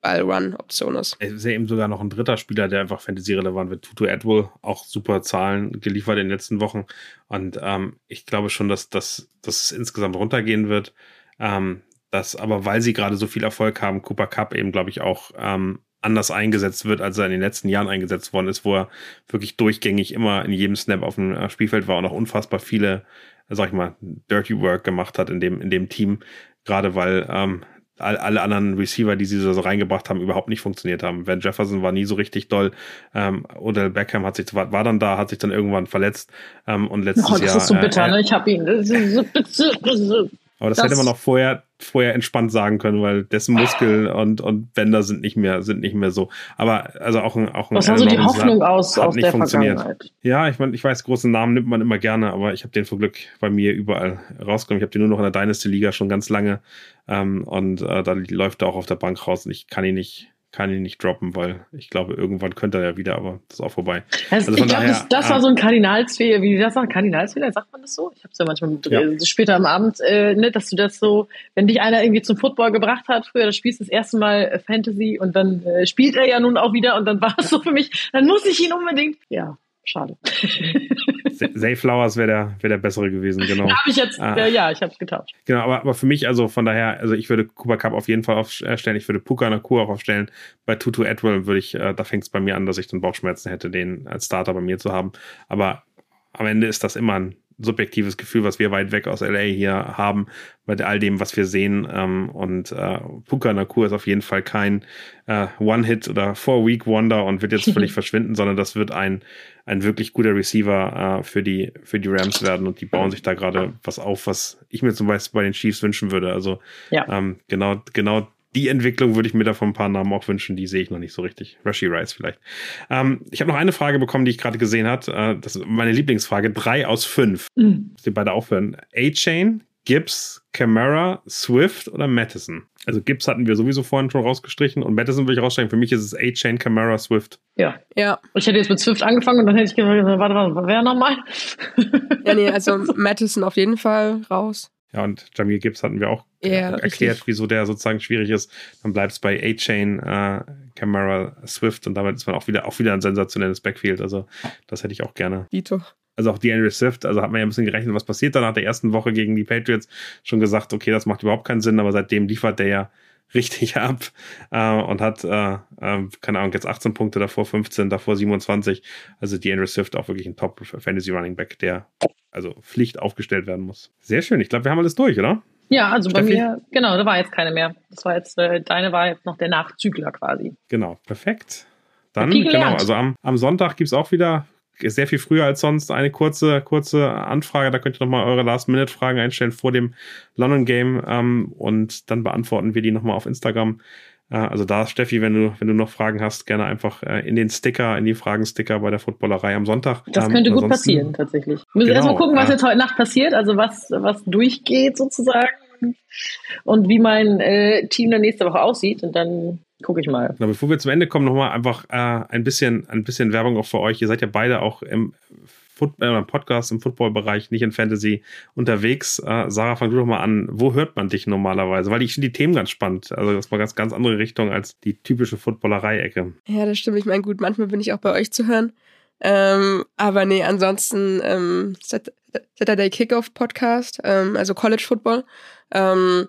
Speaker 3: Ball-Run-Option ist.
Speaker 2: Es ist ja eben sogar noch ein dritter Spieler, der einfach Fantasy-relevant wird. Tutu Edwell, auch super Zahlen geliefert in den letzten Wochen. Und ähm, ich glaube schon, dass, dass, dass es insgesamt runtergehen wird. Ähm, dass aber, weil sie gerade so viel Erfolg haben, Cooper Cup eben, glaube ich, auch ähm, anders eingesetzt wird, als er in den letzten Jahren eingesetzt worden ist, wo er wirklich durchgängig immer in jedem Snap auf dem äh, Spielfeld war und auch unfassbar viele, sag ich mal, Dirty Work gemacht hat in dem, in dem Team. Gerade weil ähm, alle anderen Receiver, die sie so reingebracht haben, überhaupt nicht funktioniert haben. Van Jefferson war nie so richtig doll. Ähm, Odell Beckham hat sich war, war dann da, hat sich dann irgendwann verletzt ähm, und letztes Jahr.
Speaker 4: Oh, das
Speaker 2: Jahr,
Speaker 4: ist so bitter, äh, ne? Ich habe ihn.
Speaker 2: aber das, das hätte man auch vorher vorher entspannt sagen können, weil dessen Muskel und, und Bänder sind nicht mehr, sind nicht mehr so. Aber also auch ein, auch ein
Speaker 4: Was war so die Hoffnung hat, aus, hat aus nicht der funktioniert.
Speaker 2: Ja, ich meine, ich weiß, große Namen nimmt man immer gerne, aber ich habe den vor Glück bei mir überall rausgekommen. Ich habe den nur noch in der Dynasty Liga schon ganz lange ähm, und äh, da läuft er auch auf der Bank raus und ich kann ihn nicht, kann ihn nicht droppen, weil ich glaube, irgendwann könnte er ja wieder, aber das ist auch vorbei.
Speaker 4: Also, also ich glaube, das, das, war so ein Kardinalsfehler, wie das sagt, Kardinalsfehler, sagt man das so? Ich habe es ja manchmal mit, ja. Äh, später am Abend, äh, ne, dass du das so, wenn dich einer irgendwie zum Football gebracht hat, früher, das spielst das erste Mal äh, Fantasy und dann äh, spielt er ja nun auch wieder und dann war es so für mich, dann muss ich ihn unbedingt, ja, schade.
Speaker 2: Zay Flowers wäre der, wär der bessere gewesen, genau.
Speaker 4: Hab ich jetzt, ah. äh, ja, ich habe es getauscht.
Speaker 2: Genau, aber, aber für mich, also von daher, also ich würde Cooper Cup auf jeden Fall aufstellen, ich würde Puka Nakur auch aufstellen. Bei Tutu Atwell würde ich, äh, da fängt es bei mir an, dass ich dann Bauchschmerzen hätte, den als Starter bei mir zu haben. Aber am Ende ist das immer ein subjektives Gefühl, was wir weit weg aus LA hier haben, bei all dem, was wir sehen. Ähm, und äh, Puka Nakur ist auf jeden Fall kein äh, One-Hit oder Four-Week-Wonder und wird jetzt völlig verschwinden, sondern das wird ein, ein wirklich guter Receiver äh, für, die, für die Rams werden und die bauen sich da gerade was auf, was ich mir zum Beispiel bei den Chiefs wünschen würde. Also ja. ähm, genau, genau die Entwicklung würde ich mir da von ein paar Namen auch wünschen, die sehe ich noch nicht so richtig. Rushy Rice vielleicht. Ähm, ich habe noch eine Frage bekommen, die ich gerade gesehen habe. Äh, das ist meine Lieblingsfrage. Drei aus fünf. Mhm. Ihr beide aufhören. A-Chain, Gibbs, Camara, Swift oder Madison? Also Gibbs hatten wir sowieso vorhin schon rausgestrichen und Madison würde ich rausstreichen. Für mich ist es A-Chain, Camara, Swift.
Speaker 4: Ja. Ja. Ich hätte jetzt mit Swift angefangen und dann hätte ich gesagt, warte, warte, wer nochmal?
Speaker 3: ja, nee, also Madison auf jeden Fall raus.
Speaker 2: Ja, und Jamil Gibbs hatten wir auch ja, erklärt, richtig. wieso der sozusagen schwierig ist. Dann bleibt es bei A-Chain, äh, Camera, Swift und damit ist man auch wieder, auch wieder ein sensationelles Backfield. Also das hätte ich auch gerne.
Speaker 3: Dito.
Speaker 2: Also auch DeAndre Swift, also hat man ja ein bisschen gerechnet, was passiert dann nach der ersten Woche gegen die Patriots. Schon gesagt, okay, das macht überhaupt keinen Sinn, aber seitdem liefert der ja richtig ab äh, und hat, äh, äh, keine Ahnung, jetzt 18 Punkte, davor 15, davor 27. Also DeAndre Swift auch wirklich ein Top-Fantasy Running Back, der also Pflicht aufgestellt werden muss. Sehr schön. Ich glaube, wir haben alles durch, oder?
Speaker 4: Ja, also Steffi? bei mir, genau, da war jetzt keine mehr. Das war jetzt, äh, deine war jetzt noch der Nachzügler quasi.
Speaker 2: Genau, perfekt. Dann, genau, also am, am Sonntag gibt es auch wieder sehr viel früher als sonst eine kurze, kurze Anfrage. Da könnt ihr nochmal eure Last-Minute-Fragen einstellen vor dem London Game ähm, und dann beantworten wir die nochmal auf Instagram. Äh, also da, Steffi, wenn du, wenn du noch Fragen hast, gerne einfach äh, in den Sticker, in die Fragen-Sticker bei der Footballerei am Sonntag.
Speaker 4: Das ähm, könnte gut passieren, tatsächlich. Wir müssen genau, erstmal gucken, was äh, jetzt heute Nacht passiert, also was, was durchgeht sozusagen und wie mein äh, Team dann nächste Woche aussieht und dann gucke ich mal.
Speaker 2: Na, bevor wir zum Ende kommen, nochmal einfach äh, ein bisschen, ein bisschen Werbung auch für euch. Ihr seid ja beide auch im Foot äh, Podcast im Football-Bereich, nicht in Fantasy unterwegs. Äh, Sarah, fang du doch mal an. Wo hört man dich normalerweise? Weil ich finde die Themen ganz spannend. Also das war ganz, ganz andere Richtung als die typische Footballerei-Ecke.
Speaker 3: Ja, das stimmt. Ich meine, gut, manchmal bin ich auch bei euch zu hören. Ähm, aber nee, ansonsten ähm, Saturday Kickoff Podcast, ähm, also College Football. Ähm,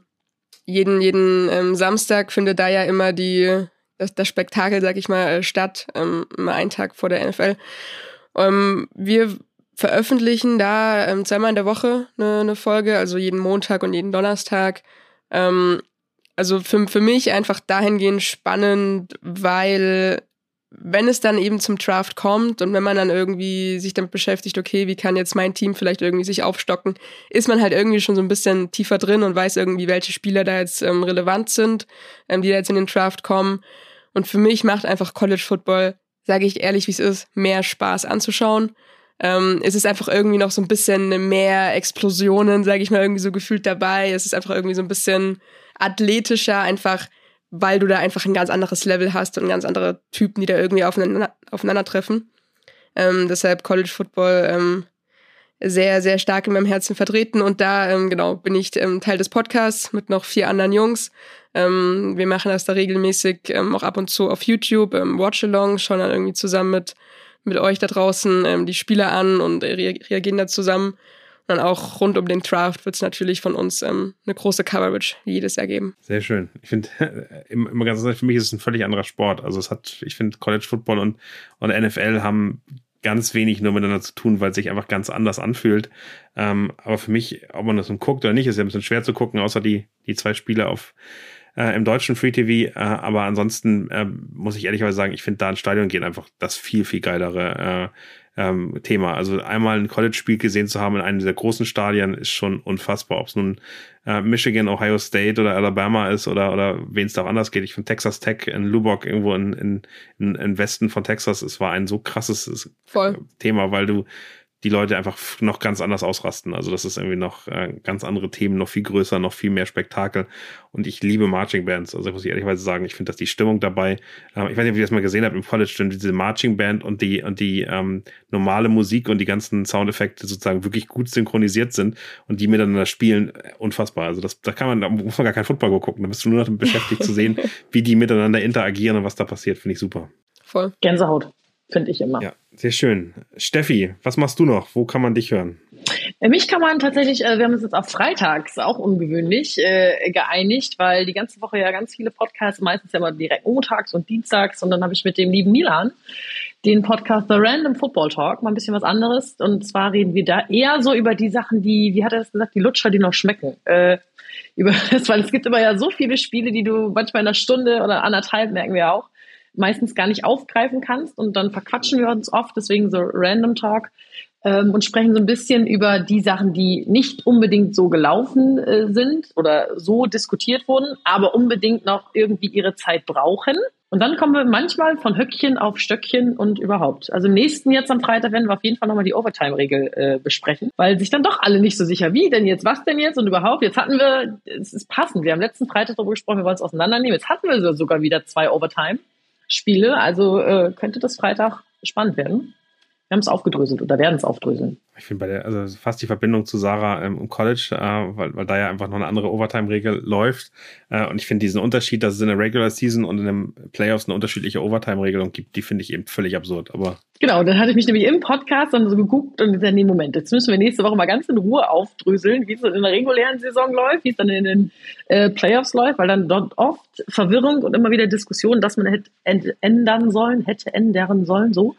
Speaker 3: jeden jeden ähm, Samstag findet da ja immer die das, das Spektakel, sag ich mal, statt, ähm, immer einen Tag vor der NFL. Ähm, wir veröffentlichen da ähm, zweimal in der Woche eine, eine, Folge, also jeden Montag und jeden Donnerstag. Ähm, also für, für mich einfach dahingehend spannend, weil wenn es dann eben zum Draft kommt und wenn man dann irgendwie sich damit beschäftigt, okay, wie kann jetzt mein Team vielleicht irgendwie sich aufstocken, ist man halt irgendwie schon so ein bisschen tiefer drin und weiß irgendwie, welche Spieler da jetzt ähm, relevant sind, ähm, die da jetzt in den Draft kommen. Und für mich macht einfach College Football sage ich ehrlich, wie es ist, mehr Spaß anzuschauen. Ähm, es ist einfach irgendwie noch so ein bisschen mehr Explosionen, sage ich mal, irgendwie so gefühlt dabei. Es ist einfach irgendwie so ein bisschen athletischer, einfach weil du da einfach ein ganz anderes Level hast und ganz andere Typen, die da irgendwie aufeinander, aufeinandertreffen. Ähm, deshalb College Football ähm, sehr, sehr stark in meinem Herzen vertreten. Und da, ähm, genau, bin ich ähm, Teil des Podcasts mit noch vier anderen Jungs. Ähm, wir machen das da regelmäßig ähm, auch ab und zu auf YouTube, ähm, Watch-Along, schauen dann irgendwie zusammen mit, mit euch da draußen ähm, die Spieler an und re reagieren da zusammen. Dann auch rund um den Draft wird es natürlich von uns ähm, eine große Coverage jedes Jahr geben.
Speaker 2: Sehr schön. Ich finde immer ganz für mich ist es ein völlig anderer Sport. Also es hat, ich finde College Football und, und NFL haben ganz wenig nur miteinander zu tun, weil es sich einfach ganz anders anfühlt. Ähm, aber für mich, ob man das nun guckt oder nicht, ist ja ein bisschen schwer zu gucken, außer die, die zwei Spiele auf äh, im deutschen Free TV. Äh, aber ansonsten äh, muss ich ehrlicherweise sagen, ich finde da ein Stadion gehen einfach das viel, viel geilere. Äh, ähm, Thema. Also einmal ein College-Spiel gesehen zu haben in einem dieser großen Stadien ist schon unfassbar. Ob es nun äh, Michigan, Ohio State oder Alabama ist oder, oder wen es da auch anders geht. Ich finde Texas Tech in Lubbock irgendwo in, in, in, in Westen von Texas, es war ein so krasses Voll. Thema, weil du die Leute einfach noch ganz anders ausrasten. Also das ist irgendwie noch äh, ganz andere Themen, noch viel größer, noch viel mehr Spektakel. Und ich liebe Marching Bands. Also muss ich ehrlichweise sagen, ich finde, dass die Stimmung dabei, äh, ich weiß nicht, ob ihr das mal gesehen habt im College, denn diese Marching Band und die und die ähm, normale Musik und die ganzen Soundeffekte sozusagen wirklich gut synchronisiert sind und die miteinander spielen, äh, unfassbar. Also das, da kann man, da muss man gar kein Football gucken. Da bist du nur noch beschäftigt zu sehen, wie die miteinander interagieren und was da passiert. Finde ich super.
Speaker 4: Voll. Gänsehaut finde ich immer.
Speaker 2: Ja, sehr schön. Steffi, was machst du noch? Wo kann man dich hören?
Speaker 4: Äh, mich kann man tatsächlich, äh, wir haben uns jetzt auf Freitags, auch ungewöhnlich, äh, geeinigt, weil die ganze Woche ja ganz viele Podcasts, meistens ja immer direkt montags und dienstags und dann habe ich mit dem lieben Milan den Podcast The Random Football Talk, mal ein bisschen was anderes und zwar reden wir da eher so über die Sachen, die, wie hat er das gesagt, die Lutscher, die noch schmecken. Äh, über das, weil es gibt immer ja so viele Spiele, die du manchmal in einer Stunde oder anderthalb, merken wir auch, meistens gar nicht aufgreifen kannst und dann verquatschen wir uns oft, deswegen so Random Talk ähm, und sprechen so ein bisschen über die Sachen, die nicht unbedingt so gelaufen äh, sind oder so diskutiert wurden, aber unbedingt noch irgendwie ihre Zeit brauchen. Und dann kommen wir manchmal von Höckchen auf Stöckchen und überhaupt. Also im nächsten jetzt am Freitag werden wir auf jeden Fall nochmal die Overtime-Regel äh, besprechen, weil sich dann doch alle nicht so sicher, wie denn jetzt, was denn jetzt und überhaupt. Jetzt hatten wir, es ist passend, wir haben letzten Freitag darüber gesprochen, wir wollen es auseinandernehmen. Jetzt hatten wir sogar wieder zwei Overtime. Spiele. Also äh, könnte das Freitag spannend werden. Wir haben es aufgedröselt oder werden es aufdröseln.
Speaker 2: Ich finde bei der, also fast die Verbindung zu Sarah ähm, im College, äh, weil, weil da ja einfach noch eine andere Overtime-Regel läuft. Äh, und ich finde diesen Unterschied, dass es in der Regular Season und in den Playoffs eine unterschiedliche Overtime-Regelung gibt, die finde ich eben völlig absurd. Aber
Speaker 4: genau, dann hatte ich mich nämlich im Podcast dann so geguckt und gesagt, nee, Moment, jetzt müssen wir nächste Woche mal ganz in Ruhe aufdröseln, wie es in der regulären Saison läuft, wie es dann in den äh, Playoffs läuft, weil dann dort oft Verwirrung und immer wieder Diskussionen, dass man hätte ändern sollen, hätte ändern sollen, so.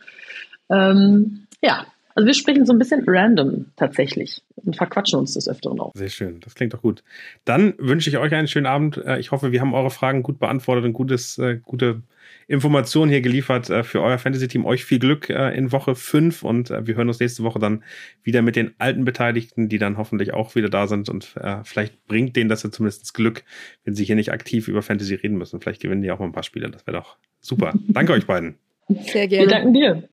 Speaker 4: Ähm, ja, also wir sprechen so ein bisschen random tatsächlich und verquatschen uns des Öfteren auch.
Speaker 2: Sehr schön, das klingt doch gut. Dann wünsche ich euch einen schönen Abend. Äh, ich hoffe, wir haben eure Fragen gut beantwortet und gutes, äh, gute Informationen hier geliefert äh, für euer Fantasy-Team. Euch viel Glück in Woche 5 und wir hören uns nächste Woche dann wieder mit den alten Beteiligten, die dann hoffentlich auch wieder da sind und vielleicht bringt denen das ja zumindest Glück, wenn sie hier nicht aktiv über Fantasy reden müssen. Vielleicht gewinnen die auch mal ein paar Spiele. Das wäre doch super. Danke euch beiden.
Speaker 3: Sehr gerne.
Speaker 4: Wir danken dir.